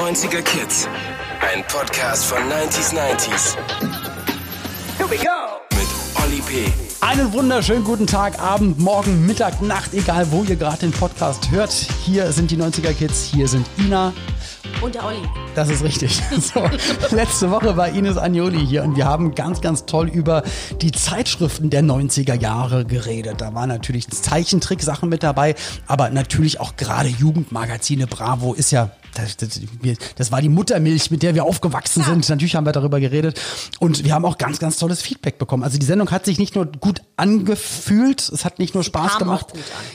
90er Kids. Ein Podcast von 90s 90s. Here we go! Mit Olli P. Einen wunderschönen guten Tag, Abend, Morgen, Mittag, Nacht, egal wo ihr gerade den Podcast hört. Hier sind die 90er Kids, hier sind Ina. Und der Olli. Das ist richtig. So, letzte Woche war Ines Agnoli hier und wir haben ganz, ganz toll über die Zeitschriften der 90er Jahre geredet. Da waren natürlich Zeichentricksachen mit dabei, aber natürlich auch gerade Jugendmagazine. Bravo ist ja das, das, das, war die Muttermilch, mit der wir aufgewachsen sind. Natürlich haben wir darüber geredet. Und wir haben auch ganz, ganz tolles Feedback bekommen. Also die Sendung hat sich nicht nur gut angefühlt, es hat nicht nur Spaß gemacht.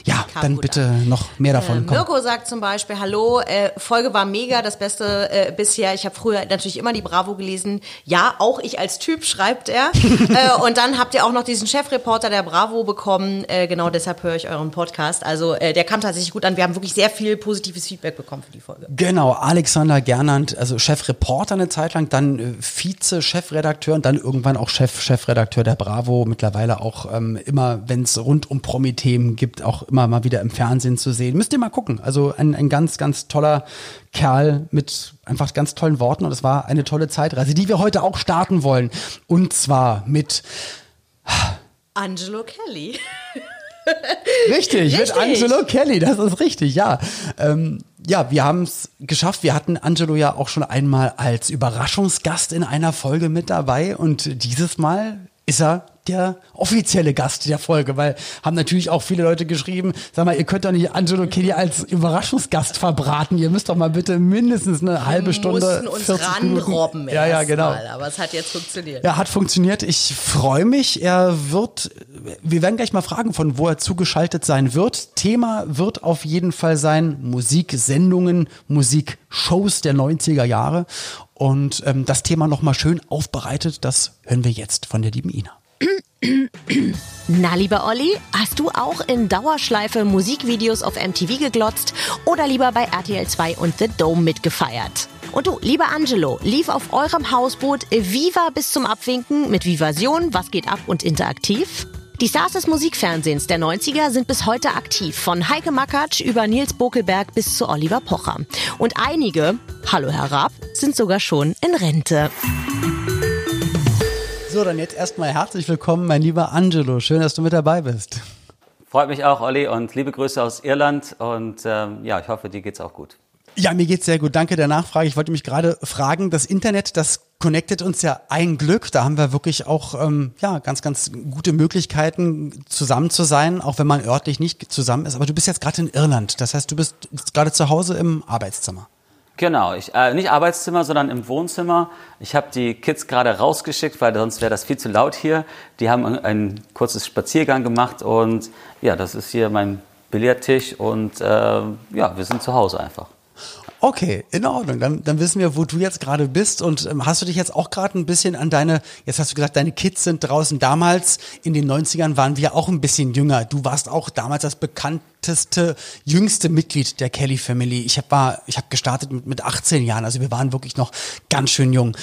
Ja, dann bitte an. noch mehr davon. Äh, Mirko sagt zum Beispiel, hallo, äh, Folge war mega, das Beste äh, bisher. Ich habe früher natürlich immer die Bravo gelesen. Ja, auch ich als Typ, schreibt er. äh, und dann habt ihr auch noch diesen Chefreporter der Bravo bekommen. Äh, genau deshalb höre ich euren Podcast. Also äh, der kam tatsächlich gut an. Wir haben wirklich sehr viel positives Feedback bekommen für die Folge. Genau, Alexander Gernand, also Chefreporter eine Zeit lang, dann äh, Vize-Chefredakteur und dann irgendwann auch Chef, Chefredakteur der Bravo. Mittlerweile auch ähm, immer, wenn es rund um Promi-Themen gibt, auch immer mal wieder im Fernsehen zu sehen. Müsst ihr mal gucken. Also ein, ein ganz, ganz toller Kerl mit einfach ganz tollen Worten und es war eine tolle Zeitreise, die wir heute auch starten wollen. Und zwar mit Angelo Kelly. richtig, richtig, mit Angelo Kelly, das ist richtig, ja. Ähm, ja, wir haben es geschafft. Wir hatten Angelo ja auch schon einmal als Überraschungsgast in einer Folge mit dabei und dieses Mal ist er der offizielle Gast der Folge, weil haben natürlich auch viele Leute geschrieben, sag mal, ihr könnt doch nicht Angelo Kelly als Überraschungsgast verbraten. Ihr müsst doch mal bitte mindestens eine Wir halbe Stunde. Wir mussten uns ranrobben. Ja, ja, genau. Mal, aber es hat jetzt funktioniert. Ja, hat funktioniert. Ich freue mich. Er wird, wir werden gleich mal fragen, von wo er zugeschaltet sein wird. Thema wird auf jeden Fall sein Musiksendungen, Musikshows der 90er Jahre. Und ähm, das Thema nochmal schön aufbereitet, das hören wir jetzt von der lieben Ina. Na, lieber Olli, hast du auch in Dauerschleife Musikvideos auf MTV geglotzt oder lieber bei RTL 2 und The Dome mitgefeiert? Und du, lieber Angelo, lief auf eurem Hausboot Viva bis zum Abwinken mit Vivasion, Was geht ab und interaktiv? Die Stars des Musikfernsehens der 90er sind bis heute aktiv, von Heike Makatsch über Nils Bokelberg bis zu Oliver Pocher. Und einige, hallo Herr Raab, sind sogar schon in Rente. So, dann jetzt erstmal herzlich willkommen, mein lieber Angelo. Schön, dass du mit dabei bist. Freut mich auch, Olli, und liebe Grüße aus Irland. Und ähm, ja, ich hoffe, dir geht's auch gut. Ja, mir geht's sehr gut. Danke der Nachfrage. Ich wollte mich gerade fragen, das Internet, das connectet uns ja ein Glück. Da haben wir wirklich auch ähm, ja ganz, ganz gute Möglichkeiten, zusammen zu sein, auch wenn man örtlich nicht zusammen ist. Aber du bist jetzt gerade in Irland. Das heißt, du bist gerade zu Hause im Arbeitszimmer. Genau, ich, äh, nicht Arbeitszimmer, sondern im Wohnzimmer. Ich habe die Kids gerade rausgeschickt, weil sonst wäre das viel zu laut hier. Die haben ein, ein kurzes Spaziergang gemacht und ja, das ist hier mein Billardtisch und äh, ja, wir sind zu Hause einfach. Okay, in Ordnung. Dann, dann wissen wir, wo du jetzt gerade bist. Und ähm, hast du dich jetzt auch gerade ein bisschen an deine, jetzt hast du gesagt, deine Kids sind draußen. Damals in den 90ern waren wir auch ein bisschen jünger. Du warst auch damals das bekannteste, jüngste Mitglied der Kelly Family. Ich habe ich hab gestartet mit, mit 18 Jahren, also wir waren wirklich noch ganz schön jung.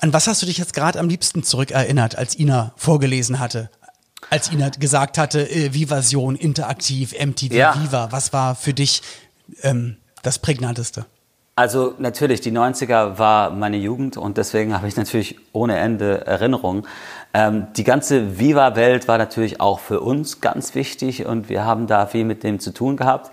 An was hast du dich jetzt gerade am liebsten zurückerinnert, als Ina vorgelesen hatte? Als Ina gesagt hatte, äh, Vivasion, interaktiv, MTV, ja. Viva, was war für dich ähm, das Prägnanteste? Also natürlich, die 90er war meine Jugend und deswegen habe ich natürlich ohne Ende Erinnerungen. Ähm, die ganze Viva-Welt war natürlich auch für uns ganz wichtig und wir haben da viel mit dem zu tun gehabt.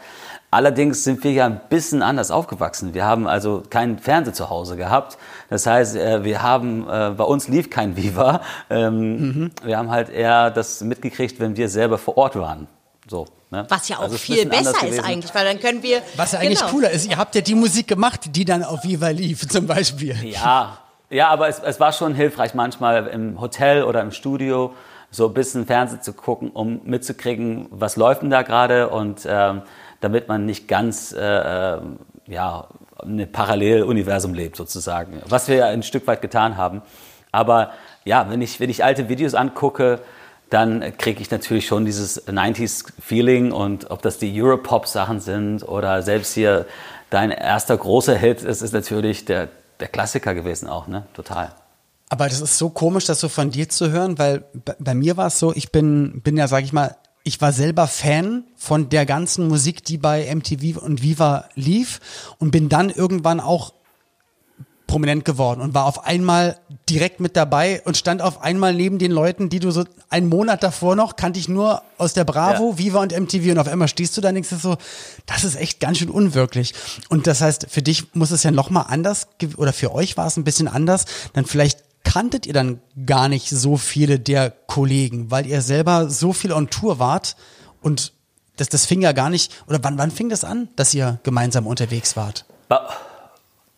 Allerdings sind wir ja ein bisschen anders aufgewachsen. Wir haben also keinen Fernseher zu Hause gehabt. Das heißt, äh, wir haben, äh, bei uns lief kein Viva. Ähm, mhm. Wir haben halt eher das mitgekriegt, wenn wir selber vor Ort waren. So. Ne? Was ja auch also viel besser ist eigentlich, weil dann können wir. Was ja eigentlich genau. cooler ist, ihr habt ja die Musik gemacht, die dann auf Viva lief, zum Beispiel. Ja, ja, aber es, es war schon hilfreich, manchmal im Hotel oder im Studio so ein bisschen Fernsehen zu gucken, um mitzukriegen, was läuft denn da gerade und ähm, damit man nicht ganz äh, äh ja ein Paralleluniversum lebt sozusagen, was wir ja ein Stück weit getan haben. Aber ja, wenn ich wenn ich alte Videos angucke, dann kriege ich natürlich schon dieses 90s-Feeling und ob das die Europop-Sachen sind oder selbst hier dein erster großer Hit ist, ist natürlich der, der Klassiker gewesen auch, ne? Total. Aber das ist so komisch, das so von dir zu hören, weil bei mir war es so, ich bin, bin ja, sag ich mal, ich war selber Fan von der ganzen Musik, die bei MTV und Viva lief und bin dann irgendwann auch prominent geworden und war auf einmal direkt mit dabei und stand auf einmal neben den Leuten, die du so einen Monat davor noch kannte ich nur aus der Bravo, ja. Viva und MTV und auf einmal stehst du da und denkst so, das ist echt ganz schön unwirklich. Und das heißt, für dich muss es ja nochmal anders oder für euch war es ein bisschen anders, dann vielleicht kanntet ihr dann gar nicht so viele der Kollegen, weil ihr selber so viel on Tour wart und das, das fing ja gar nicht, oder wann, wann fing das an, dass ihr gemeinsam unterwegs wart?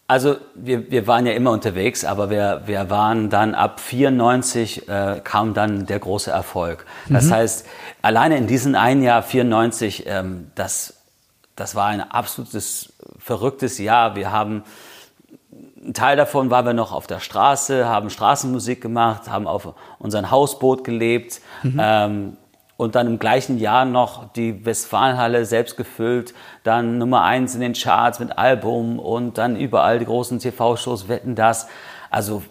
Also wir, wir waren ja immer unterwegs, aber wir, wir waren dann ab 94 äh, kam dann der große Erfolg. Das mhm. heißt, alleine in diesem einen Jahr 94, ähm, das, das war ein absolutes verrücktes Jahr. Wir haben ein Teil davon waren wir noch auf der Straße, haben Straßenmusik gemacht, haben auf unserem Hausboot gelebt. Mhm. Ähm, und dann im gleichen Jahr noch die Westfalenhalle selbst gefüllt, dann Nummer eins in den Charts mit Album und dann überall die großen TV-Shows wetten das. Also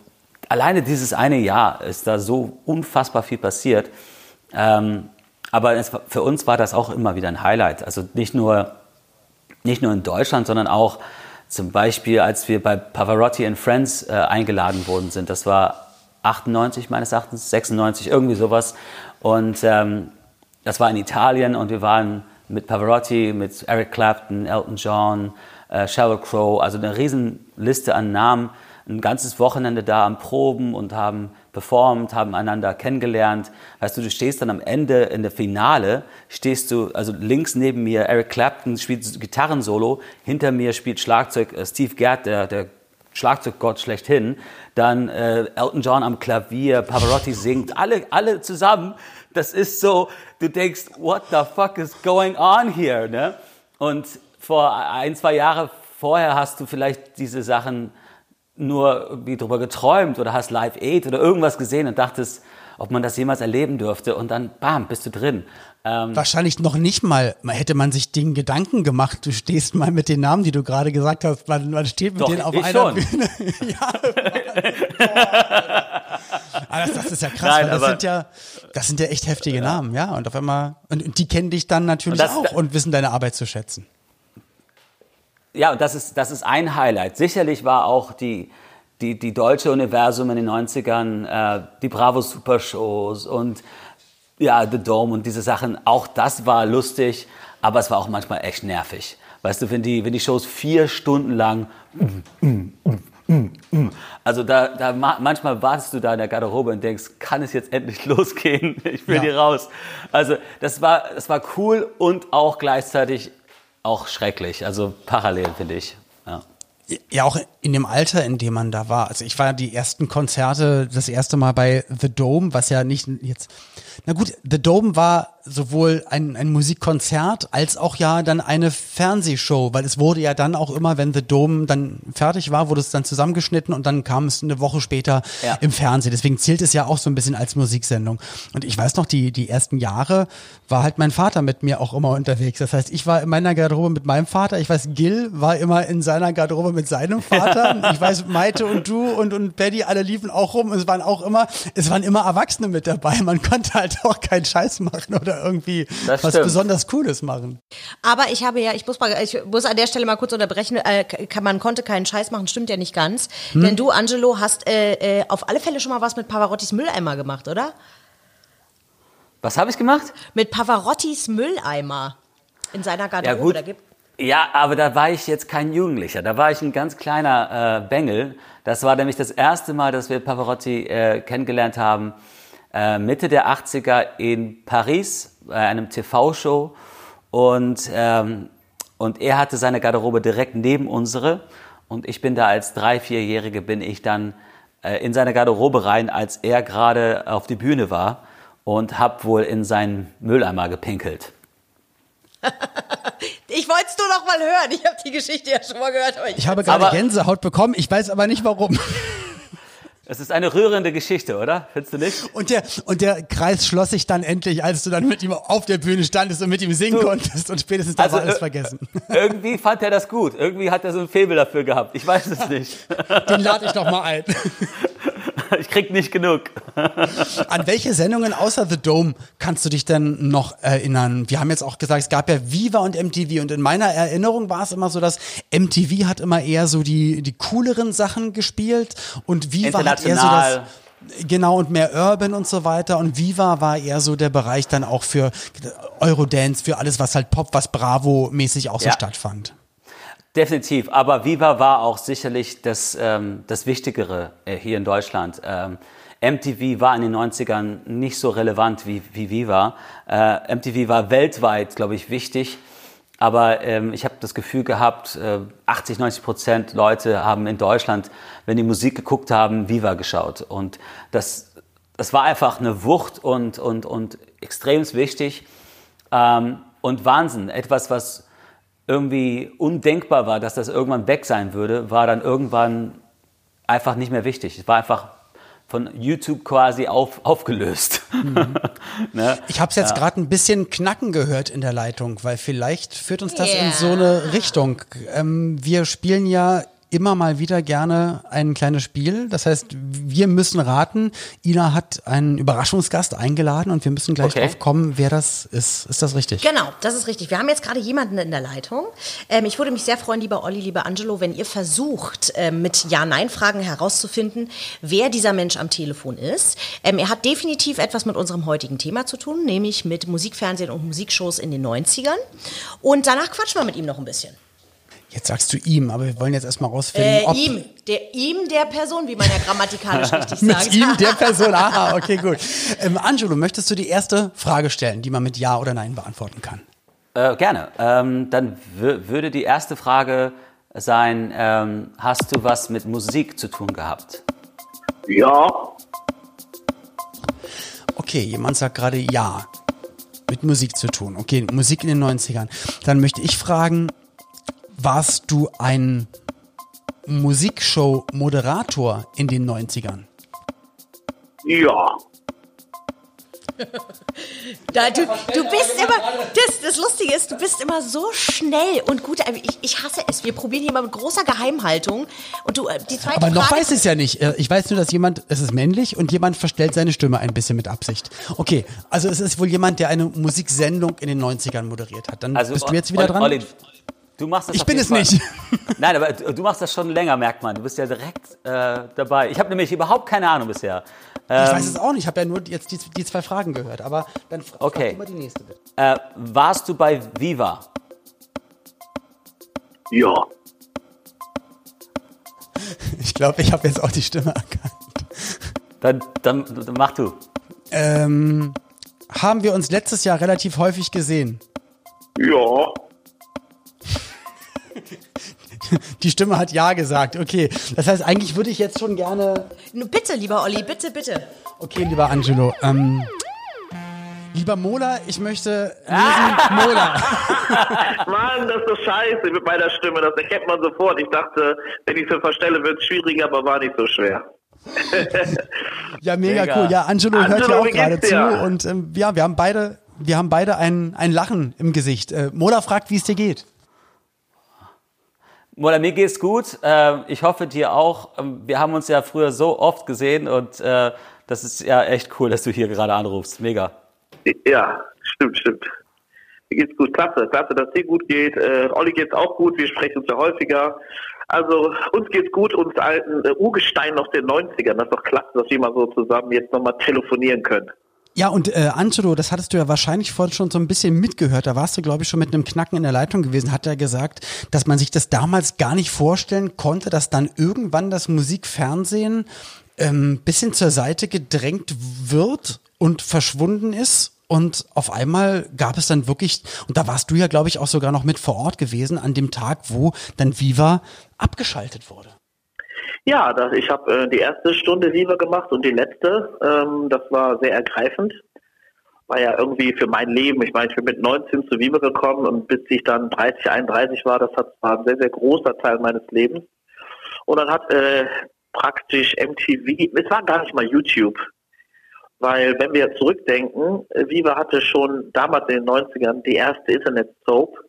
alleine dieses eine Jahr ist da so unfassbar viel passiert. Ähm, aber es, für uns war das auch immer wieder ein Highlight. Also nicht nur, nicht nur in Deutschland, sondern auch zum Beispiel, als wir bei Pavarotti and Friends äh, eingeladen worden sind. Das war 98 meines Erachtens, 96, irgendwie sowas. Und ähm, das war in Italien und wir waren mit Pavarotti, mit Eric Clapton, Elton John, äh, Sheryl Crow, also eine Riesenliste an Namen, ein ganzes Wochenende da am Proben und haben performt, haben einander kennengelernt. Weißt du, du stehst dann am Ende in der Finale, stehst du, also links neben mir Eric Clapton spielt Gitarrensolo, hinter mir spielt Schlagzeug äh, Steve Gadd, der, der Schlagzeuggott schlechthin, dann äh, Elton John am Klavier, Pavarotti singt, alle, alle zusammen. Das ist so, du denkst, what the fuck is going on here? Ne? Und vor ein, zwei Jahre vorher hast du vielleicht diese Sachen nur irgendwie drüber geträumt oder hast Live Aid oder irgendwas gesehen und dachtest, ob man das jemals erleben dürfte und dann, bam, bist du drin. Ähm, Wahrscheinlich noch nicht mal, hätte man sich den Gedanken gemacht, du stehst mal mit den Namen, die du gerade gesagt hast, man, man steht mit Doch, denen auf einer schon. Bühne. ja. aber das, das, ist ja krass, Nein, weil das sind ja, das sind ja echt heftige ja. Namen, ja. Und auf einmal, und, und die kennen dich dann natürlich und das, auch und wissen deine Arbeit zu schätzen. Ja, und das ist, das ist ein Highlight. Sicherlich war auch die, die, die deutsche Universum in den 90ern, äh, die Bravo Super Shows und ja, The Dome und diese Sachen, auch das war lustig, aber es war auch manchmal echt nervig. Weißt du, wenn die, wenn die Shows vier Stunden lang, also da, da manchmal wartest du da in der Garderobe und denkst, kann es jetzt endlich losgehen? Ich will ja. hier raus. Also das war, das war cool und auch gleichzeitig auch schrecklich. Also parallel finde ich. Ja. Ja, auch in dem Alter, in dem man da war. Also ich war die ersten Konzerte das erste Mal bei The Dome, was ja nicht jetzt. Na gut, The Dome war sowohl ein, ein Musikkonzert als auch ja dann eine Fernsehshow, weil es wurde ja dann auch immer, wenn The Dome dann fertig war, wurde es dann zusammengeschnitten und dann kam es eine Woche später ja. im Fernsehen. Deswegen zählt es ja auch so ein bisschen als Musiksendung. Und ich weiß noch, die, die ersten Jahre war halt mein Vater mit mir auch immer unterwegs. Das heißt, ich war in meiner Garderobe mit meinem Vater. Ich weiß, Gil war immer in seiner Garderobe mit seinem Vater. ich weiß, Maite und du und, und Betty alle liefen auch rum. Es waren auch immer, es waren immer Erwachsene mit dabei. Man konnte halt auch keinen Scheiß machen oder irgendwie das was stimmt. besonders Cooles machen. Aber ich habe ja, ich muss, mal, ich muss an der Stelle mal kurz unterbrechen, äh, man konnte keinen Scheiß machen, stimmt ja nicht ganz. Hm? Denn du, Angelo, hast äh, äh, auf alle Fälle schon mal was mit Pavarottis Mülleimer gemacht, oder? Was habe ich gemacht? Mit Pavarottis Mülleimer in seiner Garderobe. Ja, gut. Ja, aber da war ich jetzt kein Jugendlicher, da war ich ein ganz kleiner äh, Bengel. Das war nämlich das erste Mal, dass wir Pavarotti äh, kennengelernt haben. Äh, Mitte der 80er in Paris bei einem TV-Show und, ähm, und er hatte seine Garderobe direkt neben unsere und ich bin da als drei, vierjährige bin ich dann äh, in seine Garderobe rein, als er gerade auf die Bühne war und hab wohl in seinen Mülleimer gepinkelt. Ich wollte es nur noch mal hören. Ich habe die Geschichte ja schon mal gehört. ich, ich habe gerade Gänsehaut bekommen. Ich weiß aber nicht warum. Es ist eine rührende Geschichte, oder? Findest du nicht? Und der, und der Kreis schloss sich dann endlich, als du dann mit ihm auf der Bühne standest und mit ihm singen du, konntest und spätestens da also, war alles vergessen. Irgendwie fand er das gut. Irgendwie hat er so ein Faible dafür gehabt. Ich weiß es nicht. Den lade ich doch mal ein. ich krieg nicht genug. An welche Sendungen außer The Dome kannst du dich denn noch erinnern? Wir haben jetzt auch gesagt, es gab ja Viva und MTV und in meiner Erinnerung war es immer so, dass MTV hat immer eher so die, die cooleren Sachen gespielt und Viva hat eher so das Genau, und mehr Urban und so weiter. Und Viva war eher so der Bereich dann auch für Eurodance, für alles, was halt Pop, was Bravo-mäßig auch so ja. stattfand. Definitiv, aber Viva war auch sicherlich das, ähm, das Wichtigere äh, hier in Deutschland. Ähm, MTV war in den 90ern nicht so relevant wie, wie Viva. Äh, MTV war weltweit, glaube ich, wichtig. Aber ähm, ich habe das Gefühl gehabt, äh, 80, 90 Prozent Leute haben in Deutschland, wenn die Musik geguckt haben, Viva geschaut. Und das, das war einfach eine Wucht und, und, und extrem wichtig. Ähm, und Wahnsinn, etwas, was irgendwie undenkbar war, dass das irgendwann weg sein würde, war dann irgendwann einfach nicht mehr wichtig. Es war einfach von YouTube quasi auf, aufgelöst. Mhm. ne? Ich habe es jetzt ja. gerade ein bisschen knacken gehört in der Leitung, weil vielleicht führt uns das yeah. in so eine Richtung. Ähm, wir spielen ja immer mal wieder gerne ein kleines Spiel. Das heißt, wir müssen raten. Ina hat einen Überraschungsgast eingeladen und wir müssen gleich okay. drauf kommen, wer das ist. Ist das richtig? Genau, das ist richtig. Wir haben jetzt gerade jemanden in der Leitung. Ähm, ich würde mich sehr freuen, lieber Olli, lieber Angelo, wenn ihr versucht, ähm, mit Ja-Nein-Fragen herauszufinden, wer dieser Mensch am Telefon ist. Ähm, er hat definitiv etwas mit unserem heutigen Thema zu tun, nämlich mit Musikfernsehen und Musikshows in den 90ern. Und danach quatschen wir mit ihm noch ein bisschen. Jetzt sagst du ihm, aber wir wollen jetzt erstmal rausfinden, äh, ob ihm, der ihm der Person, wie man ja grammatikalisch richtig sagt. mit ihm der Person. Aha, okay, gut. Ähm, Angelo, möchtest du die erste Frage stellen, die man mit Ja oder Nein beantworten kann? Äh, gerne. Ähm, dann würde die erste Frage sein: ähm, Hast du was mit Musik zu tun gehabt? Ja. Okay, jemand sagt gerade Ja. Mit Musik zu tun. Okay, Musik in den 90ern. Dann möchte ich fragen, warst du ein Musikshow-Moderator in den 90ern? Ja. Da, du, du bist immer, das, das Lustige ist, du bist immer so schnell und gut. Ich, ich hasse es. Wir probieren hier mal mit großer Geheimhaltung. Und du, äh, die zweite Aber noch Frage weiß ich es ja nicht. Äh, ich weiß nur, dass jemand, es ist männlich und jemand verstellt seine Stimme ein bisschen mit Absicht. Okay, also es ist wohl jemand, der eine Musiksendung in den 90ern moderiert hat. Dann also, bist du jetzt wieder dran. Olli, Du machst das ich bin es Fall. nicht. Nein, aber du machst das schon länger, merkt man. Du bist ja direkt äh, dabei. Ich habe nämlich überhaupt keine Ahnung bisher. Ähm, ich weiß es auch nicht. Ich habe ja nur jetzt die, die, zwei Fragen gehört. Aber dann fra okay. frag mal die nächste bitte. Äh, warst du bei Viva? Ja. Ich glaube, ich habe jetzt auch die Stimme erkannt. Dann, dann, dann mach du. Ähm, haben wir uns letztes Jahr relativ häufig gesehen? Ja. Die Stimme hat Ja gesagt. Okay. Das heißt, eigentlich würde ich jetzt schon gerne. Bitte, lieber Olli, bitte, bitte. Okay, lieber Angelo. Ähm, lieber Mola, ich möchte lesen Mola. Mann, das ist so scheiße mit meiner Stimme. Das erkennt man sofort. Ich dachte, wenn ich es verstelle, wird es schwieriger, aber war nicht so schwer. ja, mega, mega, cool. Ja, Angelo, Angelo hört ja auch gerade zu. Und ähm, ja, wir haben beide, wir haben beide ein, ein Lachen im Gesicht. Äh, Mola fragt, wie es dir geht. Mola, mir geht's gut. Äh, ich hoffe dir auch. Ähm, wir haben uns ja früher so oft gesehen und äh, das ist ja echt cool, dass du hier gerade anrufst. Mega. Ja, stimmt, stimmt. Mir geht's gut. Klasse, klasse, dass dir gut geht. Äh, Olli geht's auch gut. Wir sprechen uns ja häufiger. Also uns geht's gut, uns alten äh, Urgesteinen aus den 90ern. Das ist doch klasse, dass wir mal so zusammen jetzt nochmal telefonieren können. Ja, und äh, Angelo, das hattest du ja wahrscheinlich vorhin schon so ein bisschen mitgehört. Da warst du, glaube ich, schon mit einem Knacken in der Leitung gewesen. Hat er gesagt, dass man sich das damals gar nicht vorstellen konnte, dass dann irgendwann das Musikfernsehen ähm, bisschen zur Seite gedrängt wird und verschwunden ist. Und auf einmal gab es dann wirklich, und da warst du ja, glaube ich, auch sogar noch mit vor Ort gewesen, an dem Tag, wo dann Viva abgeschaltet wurde. Ja, das, ich habe äh, die erste Stunde Viva gemacht und die letzte. Ähm, das war sehr ergreifend. War ja irgendwie für mein Leben, ich meine, ich bin mit 19 zu Viva gekommen und bis ich dann 30, 31 war, das hat, war ein sehr, sehr großer Teil meines Lebens. Und dann hat äh, praktisch MTV, es war gar nicht mal YouTube, weil wenn wir zurückdenken, Viva hatte schon damals in den 90ern die erste Internet-Soap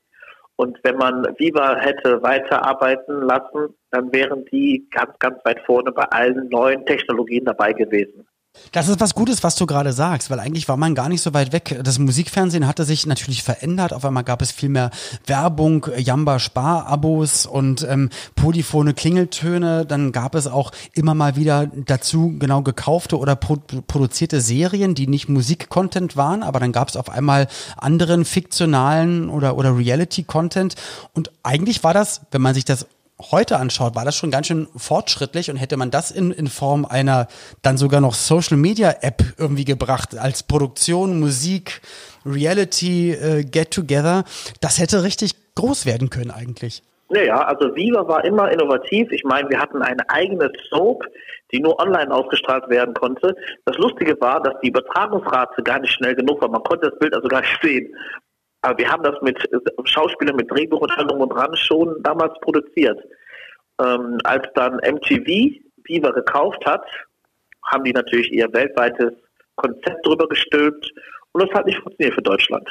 Und wenn man Viva hätte weiterarbeiten lassen, dann wären die ganz, ganz weit vorne bei allen neuen Technologien dabei gewesen. Das ist was Gutes, was du gerade sagst, weil eigentlich war man gar nicht so weit weg. Das Musikfernsehen hatte sich natürlich verändert. Auf einmal gab es viel mehr Werbung, Jamba Spar-Abos und ähm, polyphone Klingeltöne. Dann gab es auch immer mal wieder dazu genau gekaufte oder pro produzierte Serien, die nicht Musik-Content waren, aber dann gab es auf einmal anderen fiktionalen oder, oder Reality-Content. Und eigentlich war das, wenn man sich das heute anschaut, war das schon ganz schön fortschrittlich und hätte man das in, in Form einer dann sogar noch Social Media App irgendwie gebracht als Produktion, Musik, Reality, äh, Get Together, das hätte richtig groß werden können eigentlich. Naja, also Viva war immer innovativ. Ich meine, wir hatten eine eigene Soap, die nur online ausgestrahlt werden konnte. Das Lustige war, dass die Übertragungsrate gar nicht schnell genug war. Man konnte das Bild also gar nicht sehen. Aber wir haben das mit äh, Schauspielern, mit Drehbuch und allem und dran schon damals produziert. Ähm, als dann MTV Viva gekauft hat, haben die natürlich ihr weltweites Konzept drüber gestülpt und das hat nicht funktioniert für Deutschland.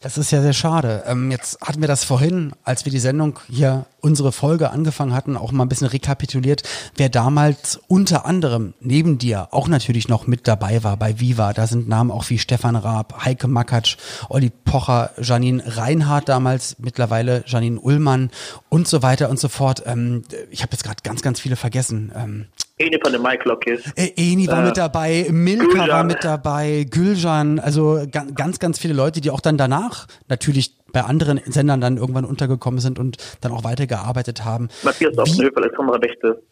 Das ist ja sehr schade. Ähm, jetzt hatten wir das vorhin, als wir die Sendung hier, unsere Folge angefangen hatten, auch mal ein bisschen rekapituliert, wer damals unter anderem neben dir auch natürlich noch mit dabei war bei Viva. Da sind Namen auch wie Stefan Raab, Heike Makatsch, Olli Pocher, Janine Reinhardt damals, mittlerweile Janine Ullmann und so weiter und so fort. Ähm, ich habe jetzt gerade ganz, ganz viele vergessen. Ähm, Eni von den Mike Lockis. Äh, Eni war äh, mit dabei, Milka Gülcan. war mit dabei, Gülcan, also ganz, ganz viele Leute, die auch dann danach natürlich bei anderen Sendern dann irgendwann untergekommen sind und dann auch weitergearbeitet haben. Matthias Oppenhöfer, Alexandra Bechtel.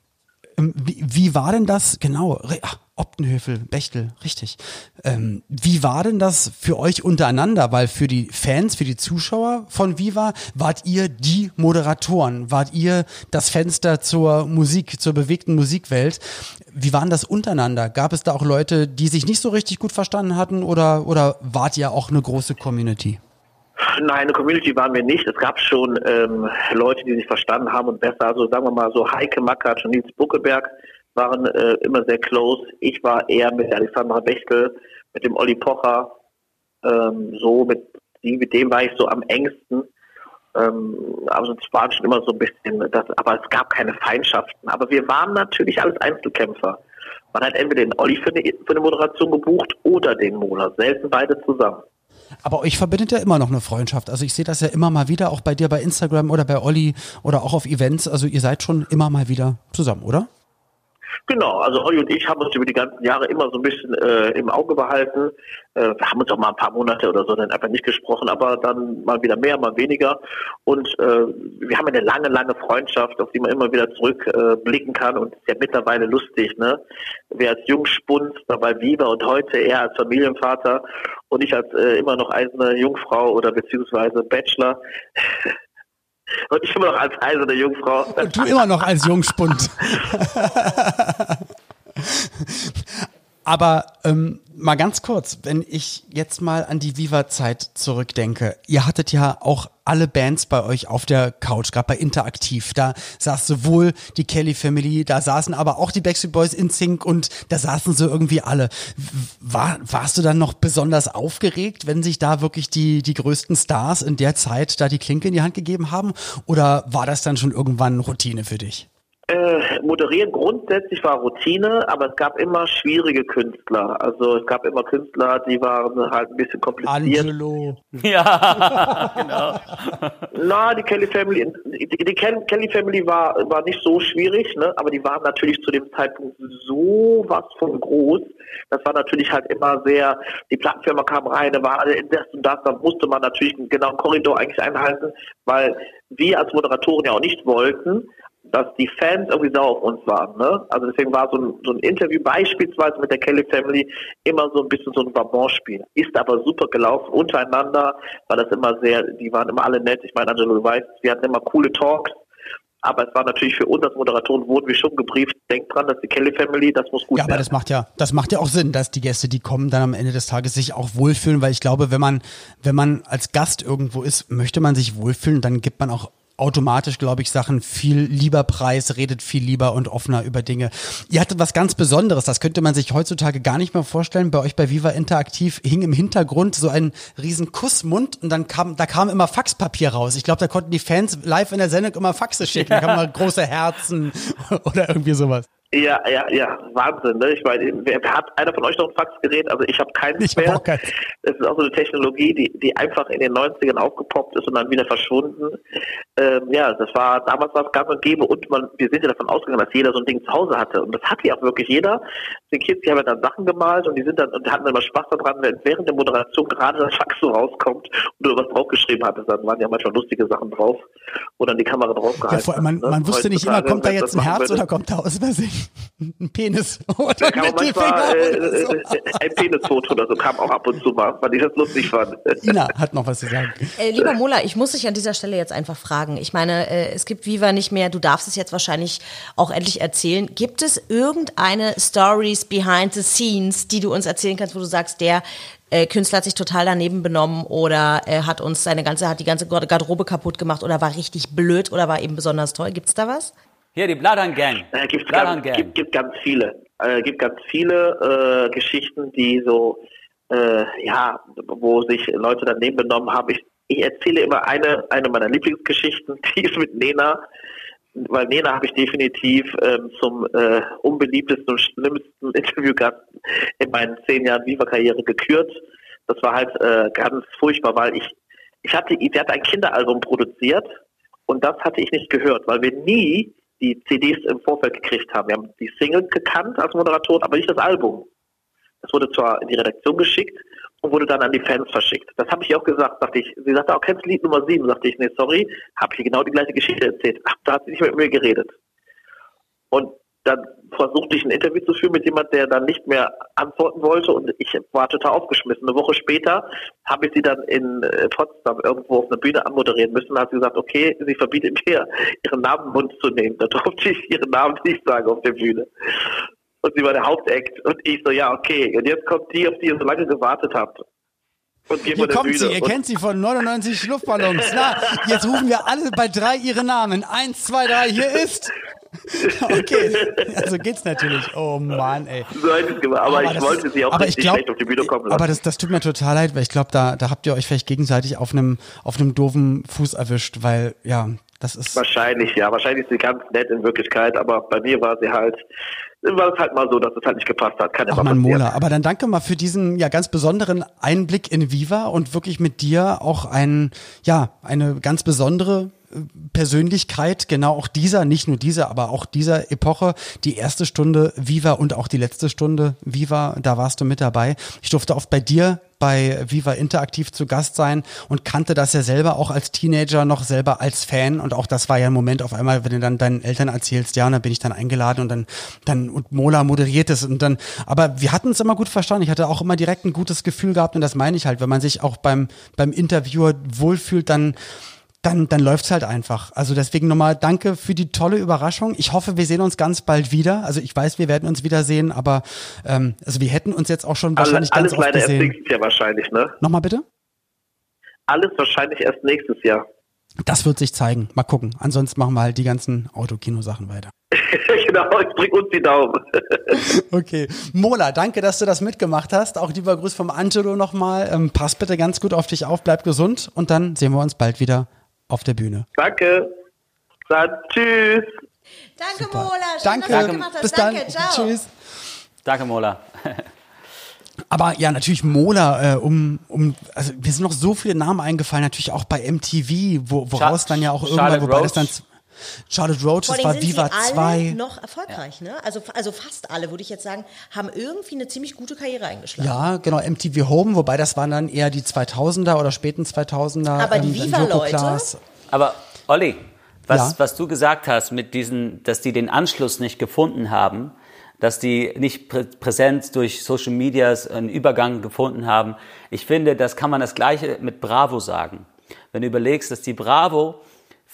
Ähm, wie, wie war denn das, genau, ach, Optenhöfel, Bechtel, richtig. Ähm, wie war denn das für euch untereinander? Weil für die Fans, für die Zuschauer von Viva, wart ihr die Moderatoren, wart ihr das Fenster zur Musik, zur bewegten Musikwelt. Wie waren das untereinander? Gab es da auch Leute, die sich nicht so richtig gut verstanden hatten oder, oder wart ihr auch eine große Community? Nein, eine Community waren wir nicht. Es gab schon ähm, Leute, die sich verstanden haben und besser. Also sagen wir mal so Heike Mackert und Nils Buckeberg waren äh, immer sehr close. Ich war eher mit Alexandra Bechtel, mit dem Olli Pocher, ähm, so mit, mit dem war ich so am engsten. Ähm, also es war schon immer so ein bisschen, das, aber es gab keine Feindschaften. Aber wir waren natürlich alles Einzelkämpfer. Man hat entweder den Olli für eine, für eine Moderation gebucht oder den Mola. Selten beide zusammen. Aber euch verbindet ja immer noch eine Freundschaft. Also ich sehe das ja immer mal wieder, auch bei dir bei Instagram oder bei Olli oder auch auf Events. Also ihr seid schon immer mal wieder zusammen, oder? Genau, also Olli und ich haben uns über die ganzen Jahre immer so ein bisschen äh, im Auge behalten. Äh, wir haben uns auch mal ein paar Monate oder so dann einfach nicht gesprochen, aber dann mal wieder mehr, mal weniger. Und äh, wir haben eine lange, lange Freundschaft, auf die man immer wieder zurückblicken kann und ist ja mittlerweile lustig, ne? Wer als Jungspund dabei Viva und heute er als Familienvater und ich als äh, immer noch eiserne Jungfrau oder beziehungsweise Bachelor. Und ich immer noch als eiserne Jungfrau. Und du immer noch als Jungspund. Aber ähm, mal ganz kurz, wenn ich jetzt mal an die Viva-Zeit zurückdenke. Ihr hattet ja auch alle Bands bei euch auf der Couch, gerade bei Interaktiv. Da saß sowohl die Kelly Family, da saßen aber auch die Backstreet Boys in Sync und da saßen so irgendwie alle. War, warst du dann noch besonders aufgeregt, wenn sich da wirklich die, die größten Stars in der Zeit da die Klinke in die Hand gegeben haben? Oder war das dann schon irgendwann Routine für dich? Äh, moderieren grundsätzlich war Routine, aber es gab immer schwierige Künstler. Also es gab immer Künstler, die waren halt ein bisschen kompliziert. Angelo. Ja, genau. Na, die Kelly Family, die, die Kelly Family war, war nicht so schwierig, ne? aber die waren natürlich zu dem Zeitpunkt so was von groß. Das war natürlich halt immer sehr, die Plattenfirma kam rein, da war das und das, da musste man natürlich einen genauen Korridor eigentlich einhalten, weil wir als Moderatoren ja auch nicht wollten, dass die Fans irgendwie sauer auf uns waren. Ne? Also deswegen war so ein, so ein Interview beispielsweise mit der Kelly Family immer so ein bisschen so ein Babonspiel. Ist aber super gelaufen. Untereinander war das immer sehr, die waren immer alle nett. Ich meine, Angelo, du weißt, wir hatten immer coole Talks. Aber es war natürlich für uns als Moderatoren wurden wir schon gebrieft. Denkt dran, dass die Kelly Family, das muss gut ja, werden. Ja, aber das macht ja, das macht ja auch Sinn, dass die Gäste, die kommen, dann am Ende des Tages sich auch wohlfühlen, weil ich glaube, wenn man, wenn man als Gast irgendwo ist, möchte man sich wohlfühlen, dann gibt man auch automatisch, glaube ich, Sachen viel lieber preis, redet viel lieber und offener über Dinge. Ihr hattet was ganz Besonderes, das könnte man sich heutzutage gar nicht mehr vorstellen. Bei euch bei Viva Interaktiv hing im Hintergrund so ein riesen Kussmund und dann kam, da kam immer Faxpapier raus. Ich glaube, da konnten die Fans live in der Sendung immer Faxe schicken. Da kam mal große Herzen oder irgendwie sowas. Ja, ja, ja, Wahnsinn. Ne? Ich meine, wer, hat einer von euch noch ein Faxgerät? Also ich habe keins ich mehr. Keins. Das ist auch so eine Technologie, die, die einfach in den 90ern aufgepoppt ist und dann wieder verschwunden. Ähm, ja, das war damals war es gang und gäbe und man, wir sind ja davon ausgegangen, dass jeder so ein Ding zu Hause hatte. Und das hatte ja auch wirklich jeder. Die Kids, die haben ja dann Sachen gemalt und die sind dann und die hatten immer Spaß daran, wenn während der Moderation gerade das Fax so rauskommt und du was draufgeschrieben hattest, dann waren ja manchmal lustige Sachen drauf, wo dann die Kamera draufgehalten ja, vor, man, hat. Ne? Man wusste nicht immer, kommt da jetzt ein Herz oder kommt da aus Versehen ein Penis oder ein Mittelfinger äh, oder so. Äh, ein Penisfoto oder so kam auch ab und zu mal, weil ich das lustig fand. Ina hat noch was zu sagen. Äh, lieber Mola, ich muss dich an dieser Stelle jetzt einfach fragen. Ich meine, äh, es gibt Viva nicht mehr, du darfst es jetzt wahrscheinlich auch endlich erzählen. Gibt es irgendeine Stories behind the scenes, die du uns erzählen kannst, wo du sagst, der äh, Künstler hat sich total daneben benommen oder er hat uns seine ganze, hat die ganze Garderobe kaputt gemacht oder war richtig blöd oder war eben besonders toll. Gibt's da was? Hier, die Bloodhound Gang. Äh, gibt ganz, gibt, gibt ganz viele. Äh, gibt ganz viele äh, Geschichten, die so, äh, ja, wo sich Leute daneben benommen haben. Ich, ich erzähle immer eine, eine meiner Lieblingsgeschichten, die ist mit Nena, weil Nena habe ich definitiv ähm, zum äh, unbeliebtesten und schlimmsten Interviewgast in meinen zehn Jahren Viva-Karriere gekürt. Das war halt äh, ganz furchtbar, weil ich, ich hatte, sie hat ein Kinderalbum produziert und das hatte ich nicht gehört, weil wir nie die CDs im Vorfeld gekriegt haben. Wir haben die Single gekannt als Moderatorin, aber nicht das Album. Das wurde zwar in die Redaktion geschickt und wurde dann an die Fans verschickt. Das habe ich auch gesagt, dachte ich. Sie sagte, auch kennst du Lied Nummer 7? Sagte ich, nee, sorry, habe ich genau die gleiche Geschichte erzählt. Ach, da hat sie nicht mit mir geredet. Und dann versuchte ich ein Interview zu führen mit jemand, der dann nicht mehr antworten wollte und ich war total aufgeschmissen. Eine Woche später habe ich sie dann in äh, Potsdam irgendwo auf einer Bühne anmoderieren müssen. Da hat sie gesagt, okay, sie verbietet mir, ihren Namen im Mund zu nehmen. Da durfte ich ihren Namen nicht sagen auf der Bühne. Und sie war der Hauptakt. Und ich so, ja, okay. Und jetzt kommt die, auf die ihr so lange gewartet habt. Und Hier kommt Bühne. sie, ihr und kennt sie von 99 Luftballons. Na, jetzt rufen wir alle bei drei ihre Namen. Eins, zwei, drei, hier ist okay, also geht's natürlich. Oh Mann, ey. So hätte ich gemacht, aber, aber ich wollte sie auch nicht schlecht auf die Bühne kommen lassen. Aber das, das tut mir total leid, weil ich glaube, da, da habt ihr euch vielleicht gegenseitig auf einem, auf einem doofen Fuß erwischt, weil, ja, das ist. Wahrscheinlich, ja. Wahrscheinlich ist sie ganz nett in Wirklichkeit, aber bei mir war sie halt, war es halt mal so, dass es halt nicht gepasst hat. Kann Ach man, Mola. Aber dann danke mal für diesen ja ganz besonderen Einblick in Viva und wirklich mit dir auch ein, ja, eine ganz besondere Persönlichkeit, genau auch dieser, nicht nur dieser, aber auch dieser Epoche, die erste Stunde Viva und auch die letzte Stunde Viva, da warst du mit dabei. Ich durfte oft bei dir bei Viva Interaktiv zu Gast sein und kannte das ja selber auch als Teenager noch selber als Fan und auch das war ja ein Moment auf einmal, wenn du dann deinen Eltern erzählst, ja, und dann bin ich dann eingeladen und dann dann und Mola moderiert es und dann aber wir hatten es immer gut verstanden. Ich hatte auch immer direkt ein gutes Gefühl gehabt und das meine ich halt, wenn man sich auch beim beim Interviewer wohlfühlt, dann dann, dann läuft's halt einfach. Also deswegen nochmal danke für die tolle Überraschung. Ich hoffe, wir sehen uns ganz bald wieder. Also ich weiß, wir werden uns wiedersehen, aber ähm, also wir hätten uns jetzt auch schon wahrscheinlich alles, ganz alles oft gesehen. Alles nächstes Jahr wahrscheinlich, ne? Nochmal bitte? Alles wahrscheinlich erst nächstes Jahr. Das wird sich zeigen. Mal gucken. Ansonsten machen wir halt die ganzen Autokino-Sachen weiter. genau, ich drück uns die Daumen. okay. Mola, danke, dass du das mitgemacht hast. Auch lieber Grüß vom Angelo nochmal. Ähm, pass bitte ganz gut auf dich auf, bleib gesund und dann sehen wir uns bald wieder auf der Bühne. Danke. Dann tschüss. Danke, Super. Mola. Schön, Danke. dass du gemacht hast. Bis Danke. dann. Ciao. Tschüss. Danke, Mola. Aber ja, natürlich Mola, äh, um, um, also mir sind noch so viele Namen eingefallen, natürlich auch bei MTV, wo, woraus Char dann ja auch irgendwann, wobei Roach. das dann Charlotte Roach, das war sind Viva sie 2. noch erfolgreich, ja. ne? Also, also fast alle, würde ich jetzt sagen, haben irgendwie eine ziemlich gute Karriere eingeschlagen. Ja, genau, MTV Home, wobei das waren dann eher die 2000er oder späten 2000er. Aber die ähm, Viva-Leute. Aber Olli, was, ja? was du gesagt hast mit diesen, dass die den Anschluss nicht gefunden haben, dass die nicht prä präsent durch Social Medias einen Übergang gefunden haben. Ich finde, das kann man das Gleiche mit Bravo sagen. Wenn du überlegst, dass die Bravo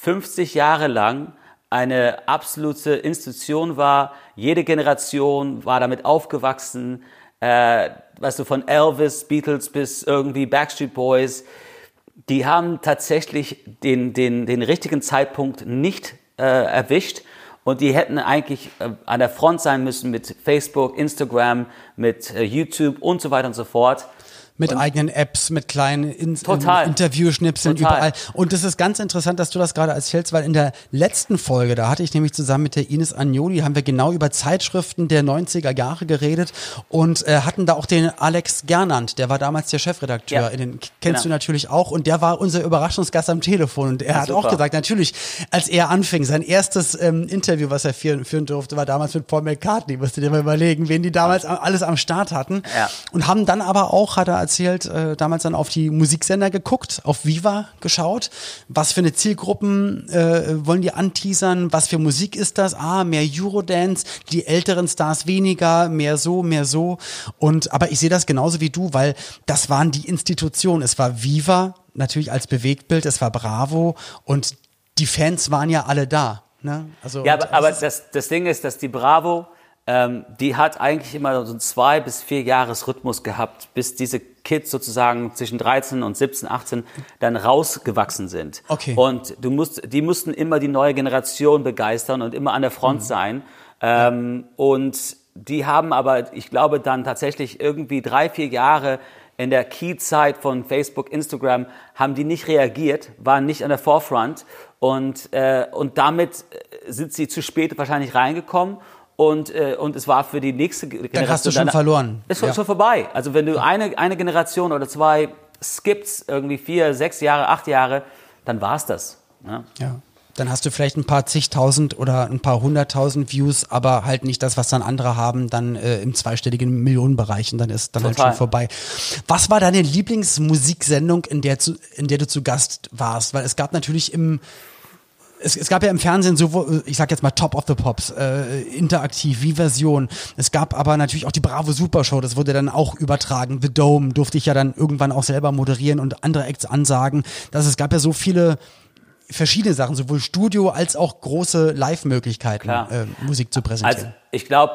50 Jahre lang eine absolute Institution war. Jede Generation war damit aufgewachsen. Äh, weißt du, von Elvis, Beatles bis irgendwie Backstreet Boys. die haben tatsächlich den, den, den richtigen Zeitpunkt nicht äh, erwischt. Und die hätten eigentlich äh, an der Front sein müssen mit Facebook, Instagram, mit äh, YouTube und so weiter und so fort mit und eigenen Apps, mit kleinen In Total. Interviewschnipseln Total. überall. Und das ist ganz interessant, dass du das gerade erzählst, weil in der letzten Folge, da hatte ich nämlich zusammen mit der Ines Agnoli, haben wir genau über Zeitschriften der 90er Jahre geredet und äh, hatten da auch den Alex Gernand, der war damals der Chefredakteur. Ja. In den, kennst Genau. du natürlich auch und der war unser Überraschungsgast am Telefon und er hat super. auch gesagt, natürlich, als er anfing, sein erstes ähm, Interview, was er führen, führen durfte, war damals mit Paul McCartney. Musst du dir mal überlegen, wen die damals alles am Start hatten. Ja. Und haben dann aber auch, hat er erzählt, äh, damals dann auf die Musiksender geguckt, auf Viva geschaut. Was für eine Zielgruppen äh, wollen die anteasern? Was für Musik ist das? Ah, mehr Eurodance, die älteren Stars weniger, mehr so, mehr so. Und aber ich sehe das genauso wie du, weil das waren die Institutionen. Es war Viva, natürlich als Bewegtbild, es war Bravo und die Fans waren ja alle da. Ne? Also Ja, aber, aber das, das Ding ist, dass die Bravo, ähm, die hat eigentlich immer so einen zwei bis vier Jahres Rhythmus gehabt, bis diese Kids sozusagen zwischen 13 und 17, 18 dann rausgewachsen sind. Okay. Und du musst, die mussten immer die neue Generation begeistern und immer an der Front Mhm. sein. Ähm, und die haben aber, ich glaube, dann tatsächlich irgendwie drei, vier Jahre in der Key-Zeit von Facebook, Instagram, haben die nicht reagiert, waren nicht an der Forefront und, äh, und damit äh, sind sie zu spät wahrscheinlich reingekommen und, äh, und es war für die nächste Ge- Generation. hast du schon dann- verloren. Ist schon, Ja. schon vorbei. Also wenn du eine, eine Generation oder zwei skippst, irgendwie vier, sechs Jahre, acht Jahre, dann war's das. Ne? Ja. Dann hast du vielleicht ein paar zigtausend oder ein paar hunderttausend Views, aber halt nicht das, was dann andere haben, dann äh, im zweistelligen Millionenbereich und dann ist dann halt Total. schon vorbei. Was war deine Lieblingsmusiksendung, in der, zu, in der du zu Gast warst? Weil es gab natürlich im es, es gab ja im Fernsehen so, ich sag jetzt mal Top of the Pops, äh, interaktiv, wie Version. Es gab aber natürlich auch die Bravo Super Show, das wurde dann auch übertragen. The Dome durfte ich ja dann irgendwann auch selber moderieren und andere Acts ansagen. Das, es gab ja so viele verschiedene Sachen, sowohl Studio als auch große Live-Möglichkeiten, äh, Musik zu Also präsentieren. ich glaube,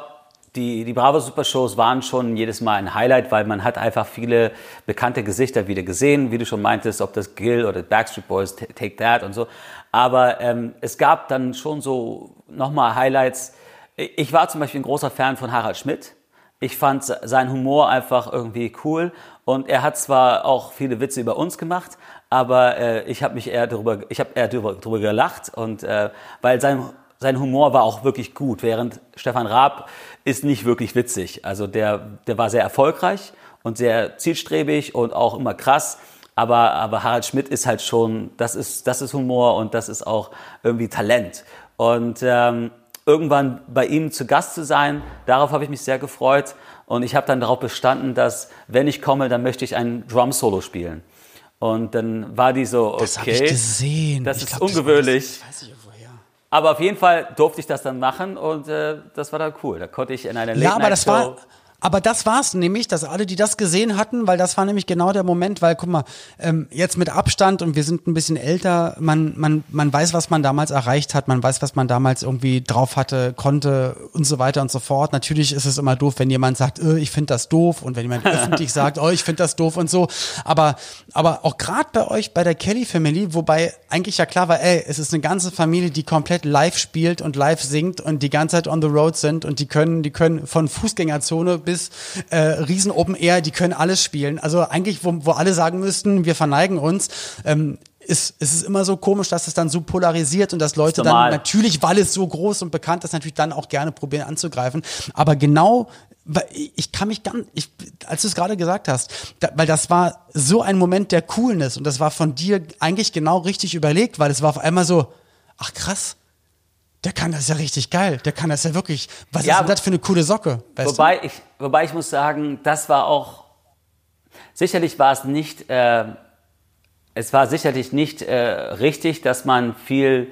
die, die Bravo Super Shows waren schon jedes Mal ein Highlight, weil man hat einfach viele bekannte Gesichter wieder gesehen, wie du schon meintest, ob das Gil oder Backstreet Boys, Take That und so. Aber ähm, es gab dann schon so nochmal Highlights. Ich war zum Beispiel ein großer Fan von Harald Schmidt. Ich fand se- seinen Humor einfach irgendwie cool und er hat zwar auch viele Witze über uns gemacht, aber äh, ich habe mich eher darüber, ich habe eher darüber, darüber gelacht und äh, weil sein sein Humor war auch wirklich gut, während Stefan Raab ist nicht wirklich witzig. Also der der war sehr erfolgreich und sehr zielstrebig und auch immer krass. Aber, aber Harald Schmidt ist halt schon, das ist, das ist Humor und das ist auch irgendwie Talent. Und ähm, irgendwann bei ihm zu Gast zu sein, darauf habe ich mich sehr gefreut. Und ich habe dann darauf bestanden, dass wenn ich komme, dann möchte ich ein Drum-Solo spielen. Und dann war die so, okay. das habe ich gesehen. Das Ich ist glaub, ungewöhnlich. Das weiß ich woher. Aber auf jeden Fall durfte ich das dann machen und äh, das war dann cool. Da konnte ich in einer Ja, aber das war, aber das war's nämlich, dass alle, die das gesehen hatten, weil das war nämlich genau der Moment, weil guck mal, ähm, jetzt mit Abstand und wir sind ein bisschen älter, man, man, man weiß, was man damals erreicht hat, man weiß, was man damals irgendwie drauf hatte, konnte und so weiter und so fort. Natürlich ist es immer doof, wenn jemand sagt, äh, ich finde das doof und wenn jemand öffentlich sagt, oh, ich finde das doof und so. Aber, aber auch gerade bei euch, bei der Kelly Family, wobei eigentlich ja klar war, ey, es ist eine ganze Familie, die komplett live spielt und live singt und die ganze Zeit on the road sind und die können, die können von Fußgängerzone bis äh, Riesen Open Air, die können alles spielen. Also eigentlich, wo, wo alle sagen müssten, wir verneigen uns, ähm, ist, ist es immer so komisch, dass es dann so polarisiert und dass Leute dann natürlich, weil es so groß und bekannt ist, natürlich dann auch gerne probieren anzugreifen. Aber genau, ich kann mich ganz, ich, als du es gerade gesagt hast, da, weil das war so ein Moment der Coolness und das war von dir eigentlich genau richtig überlegt, weil es war auf einmal so, ach krass, der kann das ja richtig geil, der kann das ja wirklich, was Ja, ist denn das für eine coole Socke? Wobei ich, wobei ich muss sagen, das war auch, sicherlich war es nicht, äh, es war sicherlich nicht äh, richtig, dass man viel,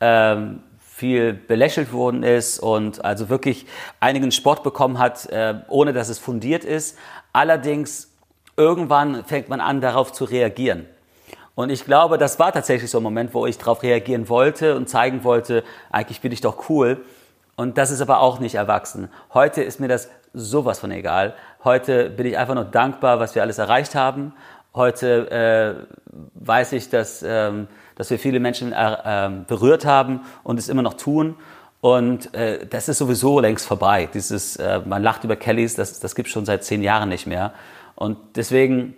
ähm, viel belächelt worden ist und also wirklich einigen Sport bekommen hat, äh, ohne dass es fundiert ist. Allerdings, irgendwann fängt man an, darauf zu reagieren. Und ich glaube, das war tatsächlich so ein Moment, wo ich darauf reagieren wollte und zeigen wollte, eigentlich bin ich doch cool. Und das ist aber auch nicht erwachsen. Heute ist mir das sowas von egal. Heute bin ich einfach nur dankbar, was wir alles erreicht haben. Heute äh, weiß ich, dass, ähm, dass wir viele Menschen äh, berührt haben und es immer noch tun. Und äh, das ist sowieso längst vorbei. Dieses, äh, man lacht über Kellys, das, das gibt schon seit zehn Jahren nicht mehr. Und deswegen,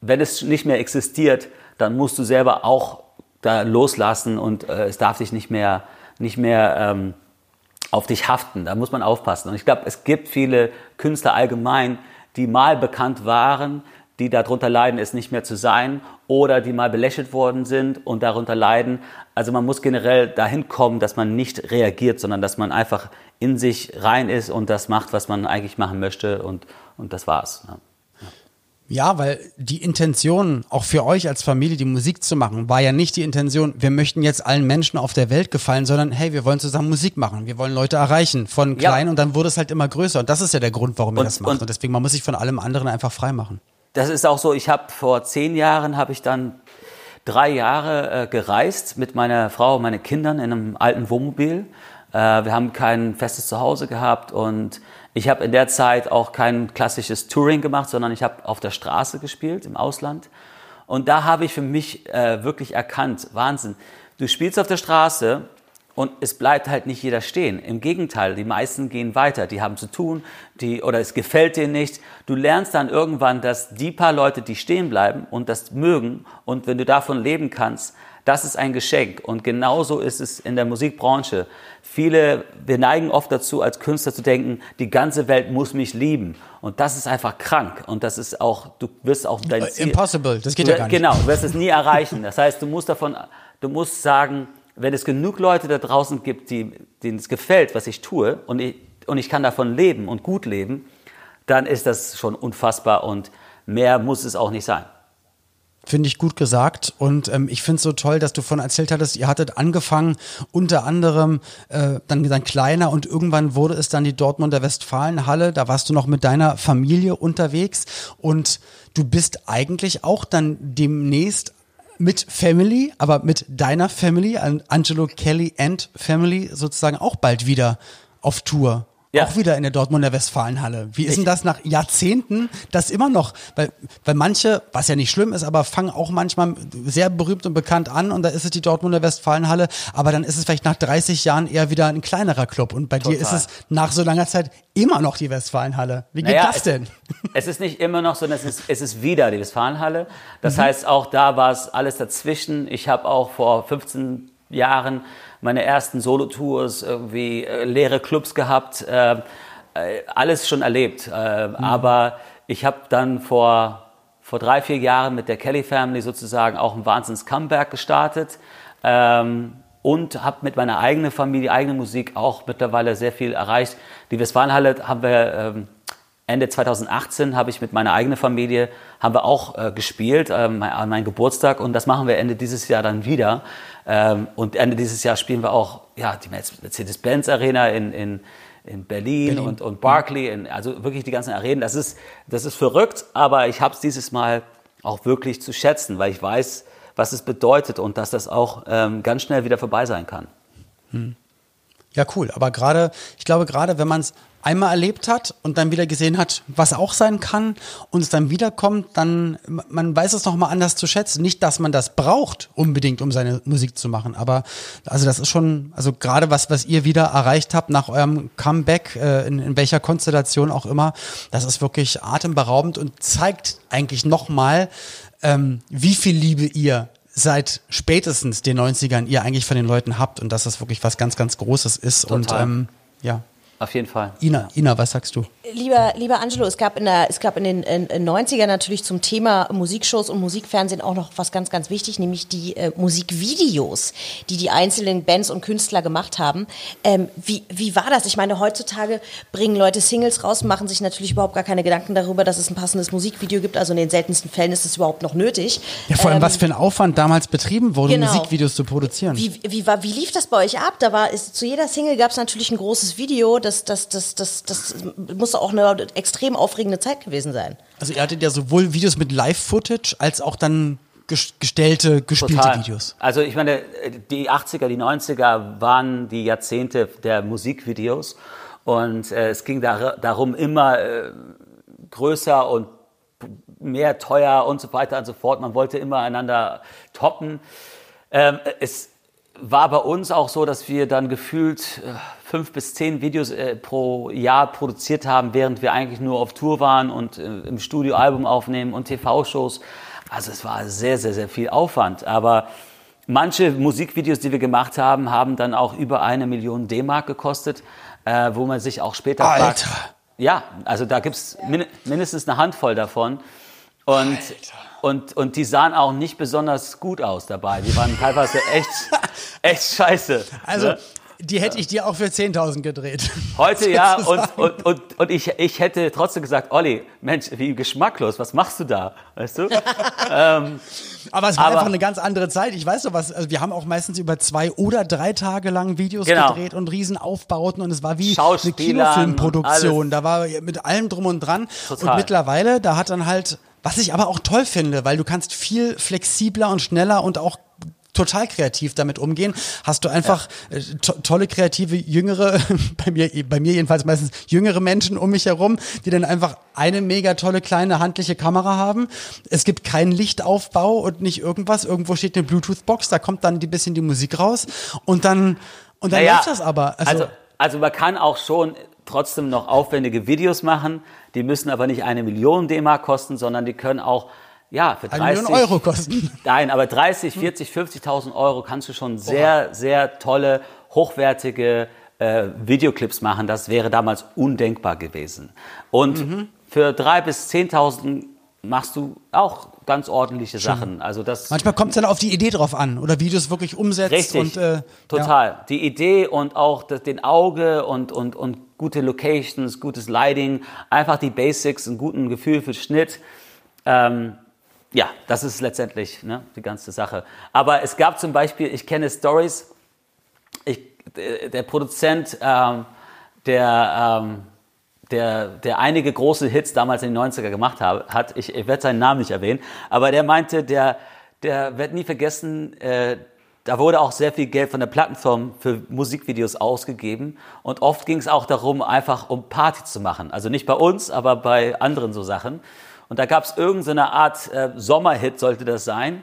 wenn es nicht mehr existiert, dann musst du selber auch da loslassen und äh, es darf dich nicht mehr, nicht mehr ähm, auf dich haften. Da muss man aufpassen. Und ich glaube, es gibt viele Künstler allgemein, die mal bekannt waren, die darunter leiden, es nicht mehr zu sein oder die mal belächelt worden sind und darunter leiden. Also man muss generell dahin kommen, dass man nicht reagiert, sondern dass man einfach in sich rein ist und das macht, was man eigentlich machen möchte und, und das war's. Ja. Ja, weil die Intention, auch für euch als Familie die Musik zu machen, war ja nicht die Intention, wir möchten jetzt allen Menschen auf der Welt gefallen, sondern hey, wir wollen zusammen Musik machen, wir wollen Leute erreichen, von klein ja. und dann wurde es halt immer größer. Und das ist ja der Grund, warum ihr das macht. Und, und deswegen, man muss sich von allem anderen einfach frei machen. Das ist auch so, ich habe vor zehn Jahren, habe ich dann drei Jahre äh, gereist mit meiner Frau und meinen Kindern in einem alten Wohnmobil. Äh, wir haben kein festes Zuhause gehabt und ich habe in der Zeit auch kein klassisches Touring gemacht, sondern ich habe auf der Straße gespielt im Ausland. Und da habe ich für mich äh, wirklich erkannt, Wahnsinn, du spielst auf der Straße und es bleibt halt nicht jeder stehen. Im Gegenteil, die meisten gehen weiter, die haben zu tun, die, oder es gefällt dir nicht. Du lernst dann irgendwann, dass die paar Leute, die stehen bleiben und das mögen und wenn du davon leben kannst, das ist ein Geschenk. Und genauso ist es in der Musikbranche. Viele, wir neigen oft dazu, als Künstler zu denken, die ganze Welt muss mich lieben. Und das ist einfach krank. Und das ist auch, du wirst auch dein Ziel. Impossible, das geht ja gar nicht. Genau, du wirst es nie erreichen. Das heißt, du musst davon, du musst sagen, wenn es genug Leute da draußen gibt, die, denen es gefällt, was ich tue, und ich, und ich kann davon leben und gut leben, dann ist das schon unfassbar und mehr muss es auch nicht sein. Finde ich gut gesagt. Und ähm, ich finde es so toll, dass du von erzählt hattest, ihr hattet angefangen, unter anderem äh, dann, dann kleiner und irgendwann wurde es dann die Dortmunder Westfalenhalle. Da warst du noch mit deiner Familie unterwegs und du bist eigentlich auch dann demnächst mit Family, aber mit deiner Family, Angelo Kelly and Family sozusagen auch bald wieder auf Tour. Ja. Auch wieder in der Dortmunder Westfalenhalle. Wie ist denn das nach Jahrzehnten, das immer noch, weil, weil manche, was ja nicht schlimm ist, aber fangen auch manchmal sehr berühmt und bekannt an und da ist es die Dortmunder Westfalenhalle, aber dann ist es vielleicht nach 30 Jahren eher wieder ein kleinerer Club und bei Total. dir ist es nach so langer Zeit immer noch die Westfalenhalle. Wie geht naja, das denn? Es, es, ist nicht immer noch so, es ist, es ist wieder die Westfalenhalle. Das mhm. heißt, auch da war es alles dazwischen. Ich habe auch vor 15 Jahren meine ersten Solo-Tours, irgendwie äh, leere Clubs gehabt, äh, äh, alles schon erlebt. Äh, mhm. Aber ich habe dann vor, vor drei, vier Jahren mit der Kelly Family sozusagen auch ein Wahnsinns-Comeback gestartet. Ähm, und habe mit meiner eigenen Familie, eigene Musik auch mittlerweile sehr viel erreicht. Die Westfalenhalle haben wir ähm, Ende 2018 habe ich mit meiner eigenen Familie haben wir auch äh, gespielt ähm, an meinem Geburtstag und das machen wir Ende dieses Jahr dann wieder. Ähm, und Ende dieses Jahr spielen wir auch ja die Mercedes-Benz Arena in, in in Berlin, Berlin. Und, und Barclay, in, also wirklich die ganzen Arenen. Das ist, das ist verrückt, aber ich habe es dieses Mal auch wirklich zu schätzen, weil ich weiß, was es bedeutet und dass das auch ähm, ganz schnell wieder vorbei sein kann. Hm. Ja, cool. Aber gerade, ich glaube, gerade wenn man es einmal erlebt hat und dann wieder gesehen hat, was auch sein kann und es dann wiederkommt, dann man weiß es noch mal anders zu schätzen. Nicht, dass man das braucht unbedingt, um seine Musik zu machen, aber also das ist schon, also gerade was was ihr wieder erreicht habt nach eurem Comeback äh, in, in welcher Konstellation auch immer, das ist wirklich atemberaubend und zeigt eigentlich noch mal, ähm, wie viel Liebe ihr seit spätestens den 90ern ihr eigentlich von den Leuten habt und dass das wirklich was ganz ganz Großes ist Total. und ähm, ja. Auf jeden Fall. Ina, Ina, was sagst du? Lieber, lieber Angelo, es gab in, der, es gab in den in, in 90ern natürlich zum Thema Musikshows und Musikfernsehen auch noch was ganz, ganz wichtig, nämlich die äh, Musikvideos, die die einzelnen Bands und Künstler gemacht haben. Ähm, wie, wie war das? Ich meine, heutzutage bringen Leute Singles raus, machen sich natürlich überhaupt gar keine Gedanken darüber, dass es ein passendes Musikvideo gibt. Also in den seltensten Fällen ist es überhaupt noch nötig. Ja, vor allem, ähm, was für ein Aufwand damals betrieben wurde, genau. Musikvideos zu produzieren. Wie, wie, war, wie lief das bei euch ab? Da war, ist, zu jeder Single gab es natürlich ein großes Video, das, das, das, das, das muss auch eine extrem aufregende Zeit gewesen sein. Also ihr hattet ja sowohl Videos mit Live-Footage als auch dann gestellte, gespielte Total. Videos. Also ich meine, die 80er, die 90er waren die Jahrzehnte der Musikvideos und äh, es ging da, darum, immer äh, größer und mehr teuer und so weiter und so fort. Man wollte immer einander toppen. Ähm, es war bei uns auch so, dass wir dann gefühlt äh, fünf bis zehn Videos äh, pro Jahr produziert haben, während wir eigentlich nur auf Tour waren und äh, im Studio Album aufnehmen und TV-Shows. Also es war sehr, sehr, sehr viel Aufwand. Aber manche Musikvideos, die wir gemacht haben, haben dann auch über eine Million D-Mark gekostet, äh, wo man sich auch später Alter. fragt. Ja, also da gibt's min mindestens eine Handvoll davon. Und, und, und die sahen auch nicht besonders gut aus dabei. Die waren teilweise echt, echt scheiße. Also, ne? die hätte ich dir auch für 10.000 gedreht. Heute ja, und, und, und, und ich, ich hätte trotzdem gesagt, Olli, Mensch, wie geschmacklos, was machst du da? Weißt du? ähm, Aber es war Aber- einfach eine ganz andere Zeit. Ich weiß noch was, also wir haben auch meistens über zwei oder drei Tage lang Videos Genau. gedreht und Riesenaufbauten und es war wie eine Kinofilmproduktion. Da war mit allem drum und dran. Total. Und mittlerweile, da hat dann halt, was ich aber auch toll finde, weil du kannst viel flexibler und schneller und auch total kreativ damit umgehen, hast du einfach äh, to tolle kreative jüngere bei mir bei mir jedenfalls meistens jüngere Menschen um mich herum, die dann einfach eine mega tolle kleine handliche Kamera haben. Es gibt keinen Lichtaufbau und nicht irgendwas, irgendwo steht eine Bluetooth Box, da kommt dann die bisschen die Musik raus und dann und dann Naja, läuft das aber. Also, Also, also man kann auch schon trotzdem noch aufwendige Videos machen. Die müssen aber nicht eine Million D-Mark kosten, sondern die können auch ja, für eine 30 Million Euro kosten. Nein, aber 30, 40, 50.000 Euro kannst du schon sehr, sehr tolle, hochwertige äh, Videoclips machen. Das wäre damals undenkbar gewesen. Und Mhm. für 3.000 bis 10.000 machst du auch ganz ordentliche Sachen. Also das Manchmal kommt es dann auf die Idee drauf an oder wie du es wirklich umsetzt Richtig, und äh, Ja. total. Die Idee und auch das, den Auge und, und, und gute Locations, gutes Lighting, einfach die Basics, ein guten Gefühl für Schnitt. Ähm, ja, das ist letztendlich ne, die ganze Sache. Aber es gab zum Beispiel, ich kenne Stories, ich, der, der Produzent, ähm, der, ähm, der, der einige große Hits damals in den 90er gemacht hat, ich, ich werde seinen Namen nicht erwähnen, aber der meinte, der, der wird nie vergessen, äh, da wurde auch sehr viel Geld von der Plattenfirma für Musikvideos ausgegeben und oft ging es auch darum, einfach um Party zu machen. Also nicht bei uns, aber bei anderen so Sachen. Und da gab es irgendeine Art äh, Sommerhit, sollte das sein.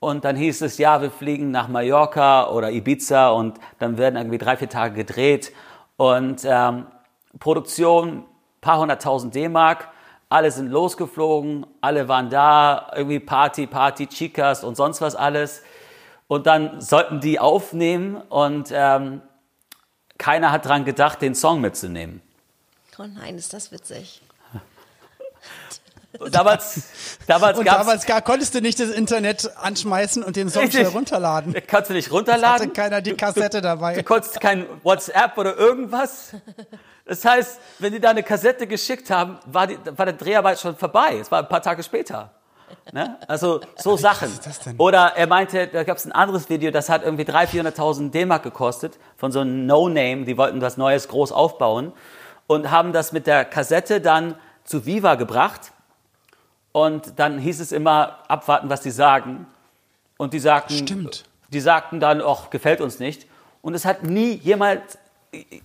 Und dann hieß es, ja, wir fliegen nach Mallorca oder Ibiza und dann werden irgendwie drei, vier Tage gedreht. Und ähm, Produktion, paar hunderttausend D-Mark, alle sind losgeflogen, alle waren da, irgendwie Party, Party, Chicas und sonst was alles. Und dann sollten die aufnehmen und ähm, keiner hat dran gedacht, den Song mitzunehmen. Oh nein, ist das witzig. Und damals damals Und damals gar, konntest du nicht das Internet anschmeißen und den Song schnell runterladen. kannst du nicht runterladen. Hatte keiner die Kassette Du dabei. konntest kein WhatsApp oder irgendwas. Das heißt, wenn die da eine Kassette geschickt haben, war, die, war der Dreharbeit schon vorbei. Es war ein paar Tage später. Ne? Also so Sachen. ist das denn? Oder er meinte, da gab es ein anderes Video, das hat irgendwie 300.000, 400.000 D-Mark gekostet von so einem No-Name. Die wollten was Neues groß aufbauen und haben das mit der Kassette dann zu Viva gebracht. Und dann hieß es immer, abwarten, was die sagen. Und die sagten, Stimmt. die sagten dann, ach, gefällt uns nicht. Und es hat nie jemand,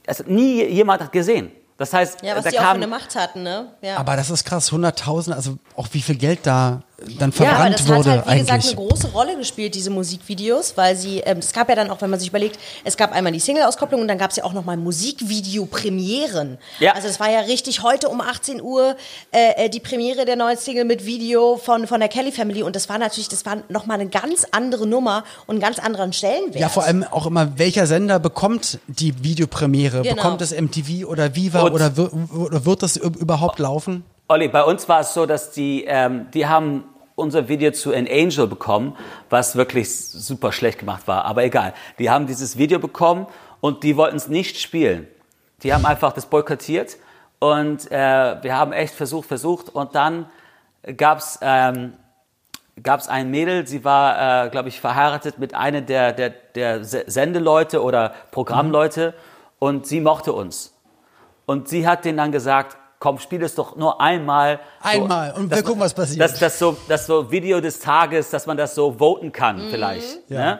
es hat nie jemand gesehen. Das heißt, Ja, was da die auch für kam, eine Macht hatten, ne? Ja. Aber das ist krass, 100.000, also auch wie viel Geld da dann Ja, aber verbrannt das wurde hat halt, wie eigentlich. gesagt, eine große Rolle gespielt, diese Musikvideos, weil sie, ähm, es gab ja dann auch, wenn man sich überlegt, es gab einmal die Single-Auskopplung und dann gab es ja auch nochmal Musikvideo-Premieren. Ja. Also es war ja richtig heute um 18 Uhr äh, äh, die Premiere der neuen Single mit Video von, von der Kelly Family und das war natürlich, das war nochmal eine ganz andere Nummer und einen ganz anderen Stellenwert. ja, vor allem auch immer, welcher Sender bekommt die Videopremiere? Genau. Bekommt es MTV oder Viva Und- oder, oder wird das üb- überhaupt laufen? Olli, bei uns war es so, dass die, ähm, die haben unser Video zu An Angel bekommen, was wirklich super schlecht gemacht war, aber egal. Die haben dieses Video bekommen und die wollten es nicht spielen. Die haben einfach das boykottiert und äh, wir haben echt versucht, versucht und dann gab's ähm, gab's ein Mädel, sie war, äh, glaube ich, verheiratet mit einer der, der, der Se- Sendeleute oder Programmleute und sie mochte uns. Und sie hat denen dann gesagt, komm, spiel es doch nur einmal. Einmal und wir gucken, was passiert. Das, das, so, das so Video des Tages, dass man das so voten kann vielleicht. Ja. Ne?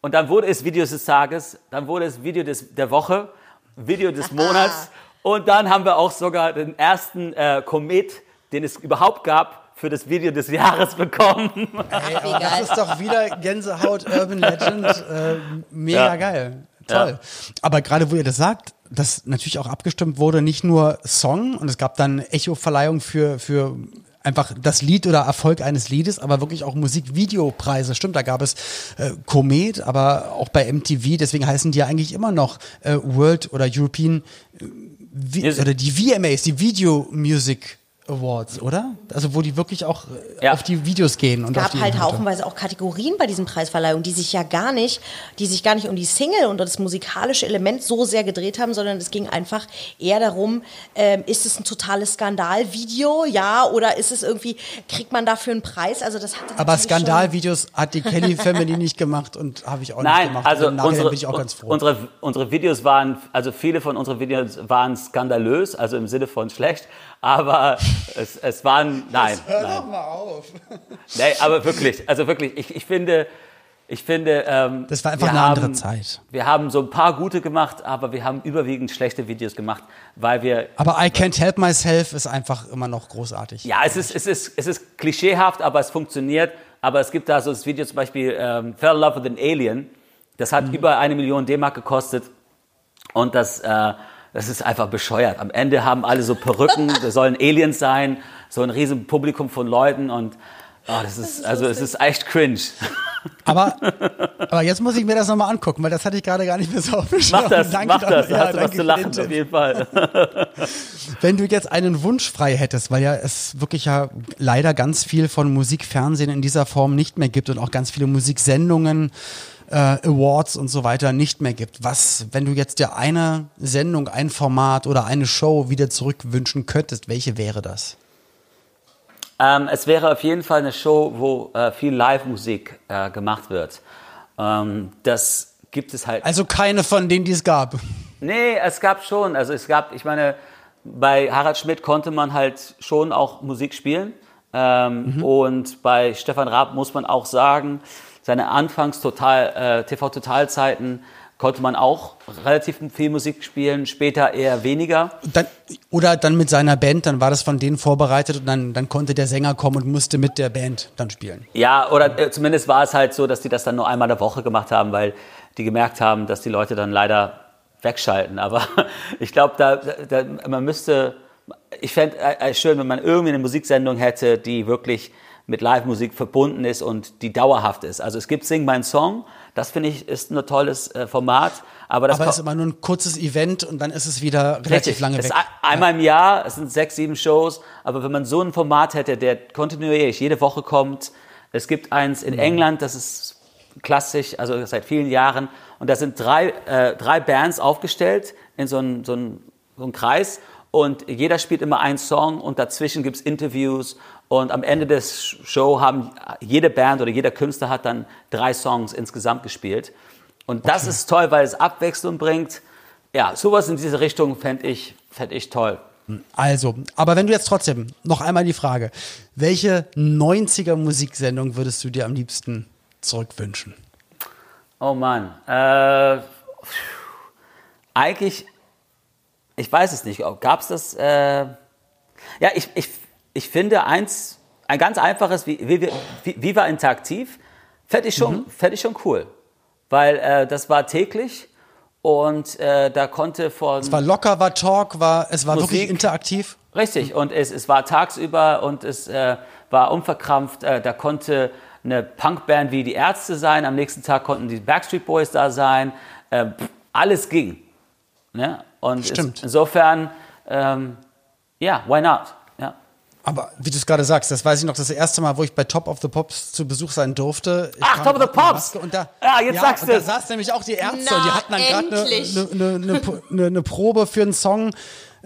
Und dann wurde es Video des Tages, dann wurde es Video des, der Woche, Video des Monats und dann haben wir auch sogar den ersten äh, Komet, den es überhaupt gab, für das Video des Jahres bekommen. Ey, aber das ist doch wieder Gänsehaut Urban Legend. Äh, mega Ja. geil. Toll. Aber gerade wo ihr das sagt, dass natürlich auch abgestimmt wurde, nicht nur Song und es gab dann Echo-Verleihung für, für einfach das Lied oder Erfolg eines Liedes, aber wirklich auch Musikvideopreise. Stimmt, da gab es äh, Komet, aber auch bei MTV, deswegen heißen die ja eigentlich immer noch äh, World oder European äh, oder die VMAs, die Video Music Awards, oder? Also wo die wirklich auch äh, Ja. auf die Videos gehen und Es auf gab die halt haufenweise auch Kategorien bei diesen Preisverleihungen, die sich ja gar nicht, die sich gar nicht um die Single und das musikalische Element so sehr gedreht haben, sondern es ging einfach eher darum, ähm, ist es ein totales Skandalvideo, ja, oder ist es irgendwie, kriegt man dafür einen Preis? Also das hat Aber natürlich schon- Skandalvideos hat die Kelly Family nicht gemacht und habe ich auch nicht Nein, gemacht. also Nachhinein unsere, bin ich auch ganz froh. unsere, unsere Videos waren, also viele von unseren Videos waren skandalös, also im Sinne von schlecht, aber es, es waren, nein, nein. mal auf. Nee, aber wirklich, also wirklich, ich, ich finde, ich finde, ähm, Das war einfach eine haben, andere Zeit. Wir haben so ein paar gute gemacht, aber wir haben überwiegend schlechte Videos gemacht, weil wir Aber I Can't Help Myself ist einfach immer noch großartig. Ja, es ist, es ist, es ist klischeehaft, aber es funktioniert. Aber es gibt da so das Video zum Beispiel ähm, Fell in Love with an Alien. Das hat Mhm. über eine Million D-Mark gekostet. Und das, äh, das ist einfach bescheuert. Am Ende haben alle so Perücken, das sollen Aliens sein, so ein riesen Publikum von Leuten und oh, das ist, also es ist echt cringe. Aber, aber jetzt muss ich mir das nochmal angucken, weil das hatte ich gerade gar nicht mehr so auf dem. Mach das, Danke mach das, da Ja, hast du was zu lachen, auf jeden Fall. Wenn du jetzt einen Wunsch frei hättest, weil ja es wirklich ja leider ganz viel von Musikfernsehen in dieser Form nicht mehr gibt und auch ganz viele Musiksendungen, äh, Awards und so weiter nicht mehr gibt. Was, wenn du jetzt dir eine Sendung, ein Format oder eine Show wieder zurückwünschen könntest, welche wäre das? Ähm, es wäre auf jeden Fall eine Show, wo äh, viel Live-Musik äh, gemacht wird. Ähm, das gibt es halt. Also keine von denen, die es gab. Nee, es gab schon. Also es gab, ich meine, bei Harald Schmidt konnte man halt schon auch Musik spielen. Ähm, Und bei Stefan Raab muss man auch sagen, seine Anfangs total äh, TV Totalzeiten konnte man auch relativ viel Musik spielen, später eher weniger. Dann, oder dann mit seiner Band, dann war das von denen vorbereitet und dann, dann konnte der Sänger kommen und musste mit der Band dann spielen. Ja, oder äh, zumindest war es halt so, dass die das dann nur einmal in der Woche gemacht haben, weil die gemerkt haben, dass die Leute dann leider wegschalten. Aber ich glaube, da, da, man müsste, ich fände es schön, wenn man irgendwie eine Musiksendung hätte, die wirklich mit Live-Musik verbunden ist und die dauerhaft ist. Also es gibt Sing mein Song, das finde ich ist ein tolles äh, Format, aber das Aber es ist immer nur ein kurzes Event und dann ist es wieder relativ Richtig. lange Es weg. ist ein- Einmal im Jahr, es sind sechs, sieben Shows, aber wenn man so ein Format hätte, der kontinuierlich jede Woche kommt, es gibt eins Mhm. in England, das ist klassisch, also seit vielen Jahren, und da sind drei, äh, drei Bands aufgestellt in so einem so einen, so einen Kreis und jeder spielt immer einen Song und dazwischen gibt's Interviews und am Ende des Show haben jede Band oder jeder Künstler hat dann drei Songs insgesamt gespielt. Und das ist toll, weil es Abwechslung bringt. Ja, sowas in diese Richtung fände ich, fänd ich toll. Also, aber wenn du jetzt trotzdem noch einmal die Frage, welche 90er Musiksendung würdest du dir am liebsten zurückwünschen? Oh Mann. Äh, eigentlich, ich weiß es nicht. Gab es das? Äh, ja, ich, ich, ich finde eins, ein ganz einfaches, wie, wie, wie, Viva Interaktiv, fände ich, schon, fänd ich schon cool. Weil äh, das war täglich und äh, da konnte von... Es war locker, war Talk, war, es war wirklich Musik. interaktiv. Richtig, und es, es war tagsüber und es äh, war unverkrampft. Äh, da konnte eine Punkband wie die Ärzte sein, am nächsten Tag konnten die Backstreet Boys da sein. Äh, alles ging. Ne? Und Stimmt. Insofern, ähm, ja, why not? Ja. Aber wie du es gerade sagst, das weiß ich noch, das erste Mal, wo ich bei Top of the Pops zu Besuch sein durfte. Ich Ach, Top of the Pops! Und da, Ja, jetzt sagst und Da saß nämlich auch die Ärzte Na, und die hatten dann gerade eine ne, ne, ne, ne, ne Probe für einen Song.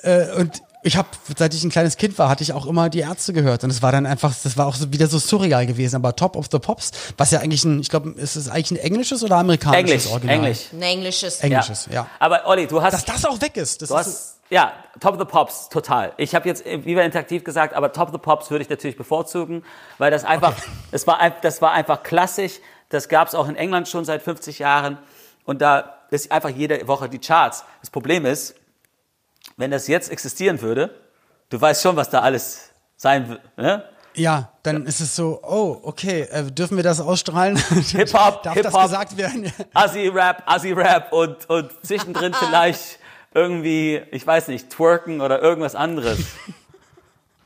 Äh, und ich habe, seit ich ein kleines Kind war, hatte ich auch immer die Ärzte gehört. Und es war dann einfach, das war auch so, wieder so surreal gewesen. Aber Top of the Pops, was ja eigentlich ein, ich glaube, ist es eigentlich ein englisches oder amerikanisches Englisch, Original? Englisch. Ein englisches. Englisches, ja. Aber Olli, du hast... Dass das auch weg ist. Das Du ist so, hast, ja, Top of the Pops, total. Ich habe jetzt äh, Viva Interaktiv gesagt, aber Top of the Pops würde ich natürlich bevorzugen, weil das einfach, es war, ein- das war einfach klassisch. Das gab es auch in England schon seit 50 Jahren. Und da ist einfach jede Woche die Charts. Das Problem ist, wenn das jetzt existieren würde, du weißt schon, was da alles sein würde. Ne? Ja, dann ist es so, oh, okay, äh, dürfen wir das ausstrahlen? Hip-Hop, Darf Hip-Hop. das gesagt werden? Assi-Rap, Assi-Rap und, und zwischendrin vielleicht irgendwie, ich weiß nicht, twerken oder irgendwas anderes.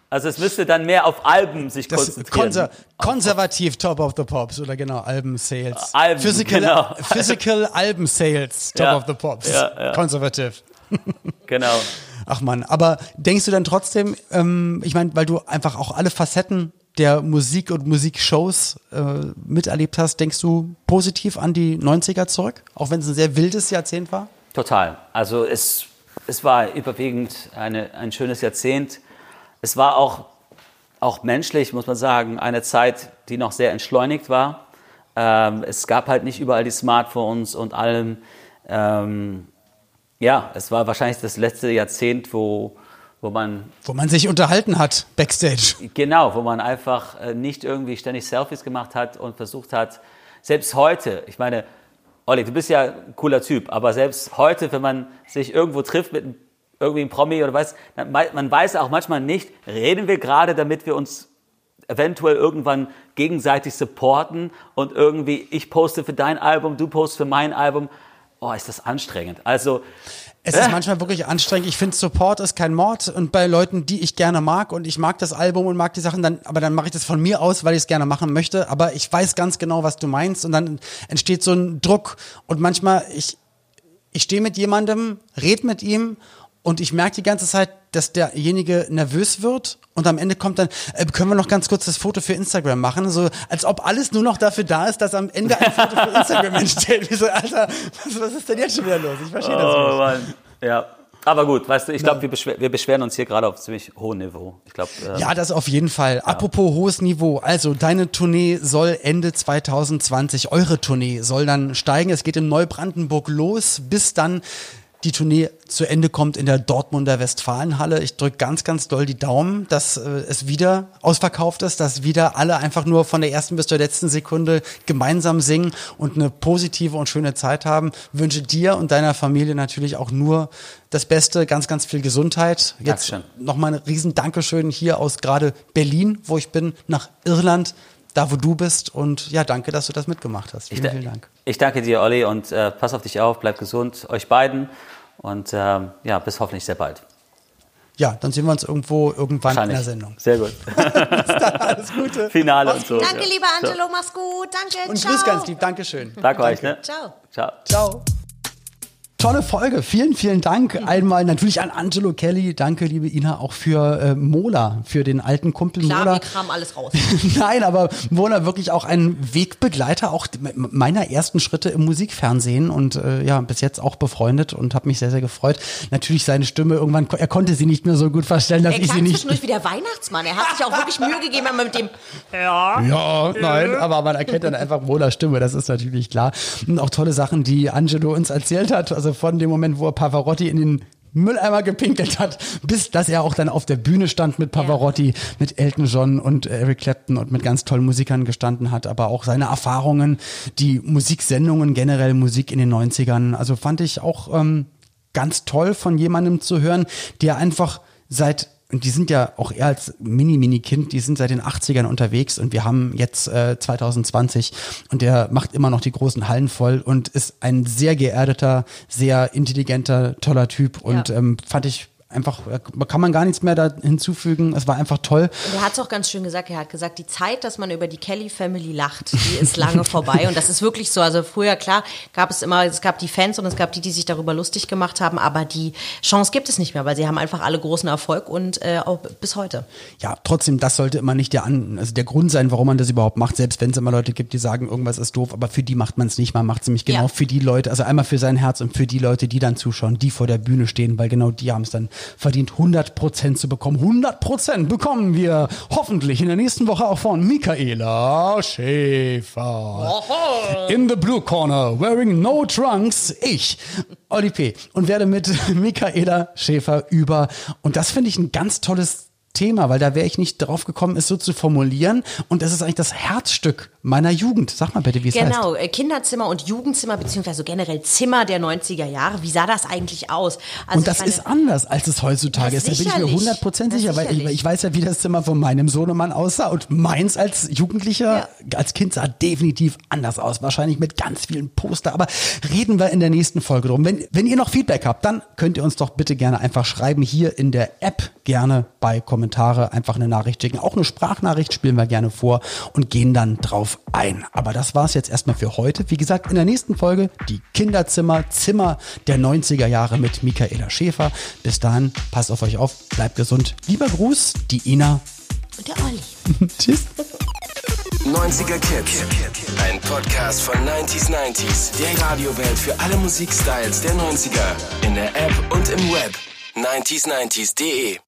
Also es müsste dann mehr auf Alben sich Das konzentrieren. konser konservativ Top of the Pops oder genau, Alben-Sales. Alben, Physical, genau. Physical Alben-Sales, Top Ja, of the Pops. ja, ja. Konservativ. Genau. Ach man, aber denkst du dann trotzdem, ähm, ich meine, weil du einfach auch alle Facetten der Musik und Musikshows äh, miterlebt hast, denkst du positiv an die 90er zurück? Auch wenn es ein sehr wildes Jahrzehnt war? Total. Also es, es war überwiegend eine, ein schönes Jahrzehnt. Es war auch, auch menschlich, muss man sagen, eine Zeit, die noch sehr entschleunigt war. Ähm, es gab halt nicht überall die Smartphones und allem. Ähm, ja, es war wahrscheinlich das letzte Jahrzehnt, wo, wo man Wo man sich unterhalten hat, Backstage. Genau, wo man einfach äh, nicht irgendwie ständig Selfies gemacht hat und versucht hat, selbst heute, ich meine, Olli, du bist ja ein cooler Typ, aber selbst heute, wenn man sich irgendwo trifft mit irgendwie einem Promi oder was, man weiß auch manchmal nicht, reden wir gerade, damit wir uns eventuell irgendwann gegenseitig supporten und irgendwie, ich poste für dein Album, du postest für mein Album. Oh, ist das anstrengend. Also, Es ist manchmal wirklich anstrengend. Ich finde, Support ist kein Mord. Und bei Leuten, die ich gerne mag und ich mag das Album und mag die Sachen, dann, aber dann mache ich das von mir aus, weil ich es gerne machen möchte. Aber ich weiß ganz genau, was du meinst. Und dann entsteht so ein Druck. Und manchmal, ich, ich stehe mit jemandem, red mit ihm und ich merke die ganze Zeit, dass derjenige nervös wird und am Ende kommt dann, äh, können wir noch ganz kurz das Foto für Instagram machen? So, als ob alles nur noch dafür da ist, dass am Ende ein Foto für Instagram entsteht. Wie so, Alter, was, was ist denn jetzt schon wieder los? Ich verstehe das oh nicht. Mann. Ja. Aber gut, weißt du, ich glaube, wir, beschwer wir beschweren uns hier gerade auf ziemlich hohem Niveau. Ich glaube, äh, Ja, das auf jeden Fall. Apropos hohes Niveau. Also, deine Tournee soll Ende 2020, eure Tournee soll dann steigen. Es geht in Neubrandenburg los, bis dann die Tournee zu Ende kommt in der Dortmunder Westfalenhalle. Ich drücke ganz, ganz doll die Daumen, dass äh, es wieder ausverkauft ist, dass wieder alle einfach nur von der ersten bis zur letzten Sekunde gemeinsam singen und eine positive und schöne Zeit haben. Wünsche dir und deiner Familie natürlich auch nur das Beste, ganz, ganz viel Gesundheit. Jetzt nochmal ein riesen Dankeschön hier aus gerade Berlin, wo ich bin, nach Irland, da wo du bist. Und ja, danke, dass du das mitgemacht hast. Vielen, vielen Dank. Ich danke dir, Olli, und äh, pass auf dich auf, bleib gesund, euch beiden. Und ähm, ja, bis hoffentlich sehr bald. Ja, dann sehen wir uns irgendwo irgendwann in der. Sendung. Sehr gut. Alles Gute. Finale und so. Danke, ja. lieber Angelo, mach's gut. Danke, Und ciao. grüß ganz lieb. Dankeschön. Danke euch, ne? Ciao. Ciao. Ciao. Tolle Folge. Vielen, vielen Dank. Einmal natürlich an Angelo Kelly. Danke, liebe Ina, auch für äh, Mola, für den alten Kumpel Klar, Mola. wir kramen alles raus. Nein, aber Mona wirklich auch ein Wegbegleiter auch meiner ersten Schritte im Musikfernsehen und äh, ja, bis jetzt auch befreundet und habe mich sehr, sehr gefreut. Natürlich seine Stimme irgendwann, er konnte sie nicht mehr so gut verstellen, dass Er ich sie nicht. zwischendurch wie der Weihnachtsmann. Er hat sich auch wirklich Mühe gegeben, immer mit dem Ja, nein, aber man erkennt dann einfach Molas Stimme, das ist natürlich klar. Und auch tolle Sachen, die Angelo uns erzählt hat, also von dem Moment, wo er Pavarotti in den Mülleimer gepinkelt hat, bis dass er auch dann auf der Bühne stand mit Pavarotti, mit Elton John und Eric Clapton und mit ganz tollen Musikern gestanden hat, aber auch seine Erfahrungen, die Musiksendungen, generell Musik in den 90ern, also fand ich auch ähm, ganz toll von jemandem zu hören, der einfach seit und die sind ja auch eher als Mini-Mini-Kind, die sind seit den 80ern unterwegs und wir haben jetzt äh, 2020 und der macht immer noch die großen Hallen voll und ist ein sehr geerdeter, sehr intelligenter, toller Typ und Ja. ähm, fand ich einfach, äh, kann man gar nichts mehr da hinzufügen. Es war einfach toll. Und er hat es auch ganz schön gesagt. Er hat gesagt, die Zeit, dass man über die Kelly Family lacht, die ist lange vorbei. Und das ist wirklich so. Also früher, klar, gab es immer, es gab die Fans und es gab die, die sich darüber lustig gemacht haben. Aber die Chance gibt es nicht mehr, weil sie haben einfach alle großen Erfolg und äh, auch bis heute. Ja, trotzdem, das sollte immer nicht der, An also der Grund sein, warum man das überhaupt macht, selbst wenn es immer Leute gibt, die sagen, irgendwas ist doof, aber für die macht man es nicht, man macht es nämlich genau Ja. für die Leute, also einmal für sein Herz und für die Leute, die dann zuschauen, die vor der Bühne stehen, weil genau die haben es dann verdient, 100% zu bekommen. 100% bekommen wir hoffentlich in der nächsten Woche auch von Michaela Schäfer. In the blue corner, wearing no trunks, ich, Olli P. Und werde mit Michaela Schäfer über, und das finde ich ein ganz tolles Thema, weil da wäre ich nicht drauf gekommen, es so zu formulieren. Und das ist eigentlich das Herzstück meiner Jugend. Sag mal bitte, wie es genau, heißt. Genau, Kinderzimmer und Jugendzimmer, beziehungsweise generell Zimmer der 90er Jahre. Wie sah das eigentlich aus? Also und das meine, ist anders, als es heutzutage ist. Da bin ich mir 100% sicher, weil ich, ich, weiß ja, wie das Zimmer von meinem Sohnemann aussah. Und meins als Jugendlicher, ja. als Kind sah definitiv anders aus. Wahrscheinlich mit ganz vielen Poster. Aber reden wir in der nächsten Folge drum. Wenn, wenn ihr noch Feedback habt, dann könnt ihr uns doch bitte gerne einfach schreiben. Hier in der App gerne bei Kommentaren Kommentare einfach eine Nachricht schicken. Auch eine Sprachnachricht spielen wir gerne vor und gehen dann drauf ein. Aber das war's jetzt erstmal für heute. Wie gesagt, in der nächsten Folge die Kinderzimmer, Zimmer der 90er Jahre mit Michaela Schäfer. Bis dahin, passt auf euch auf, bleibt gesund. Lieber Gruß, die Ina. Und der Olli. Tschüss. 90er Kids. Ein Podcast von 90s 90s. Der Radiowelt für alle Musikstyles der 90er. In der App und im Web. 90s90s.de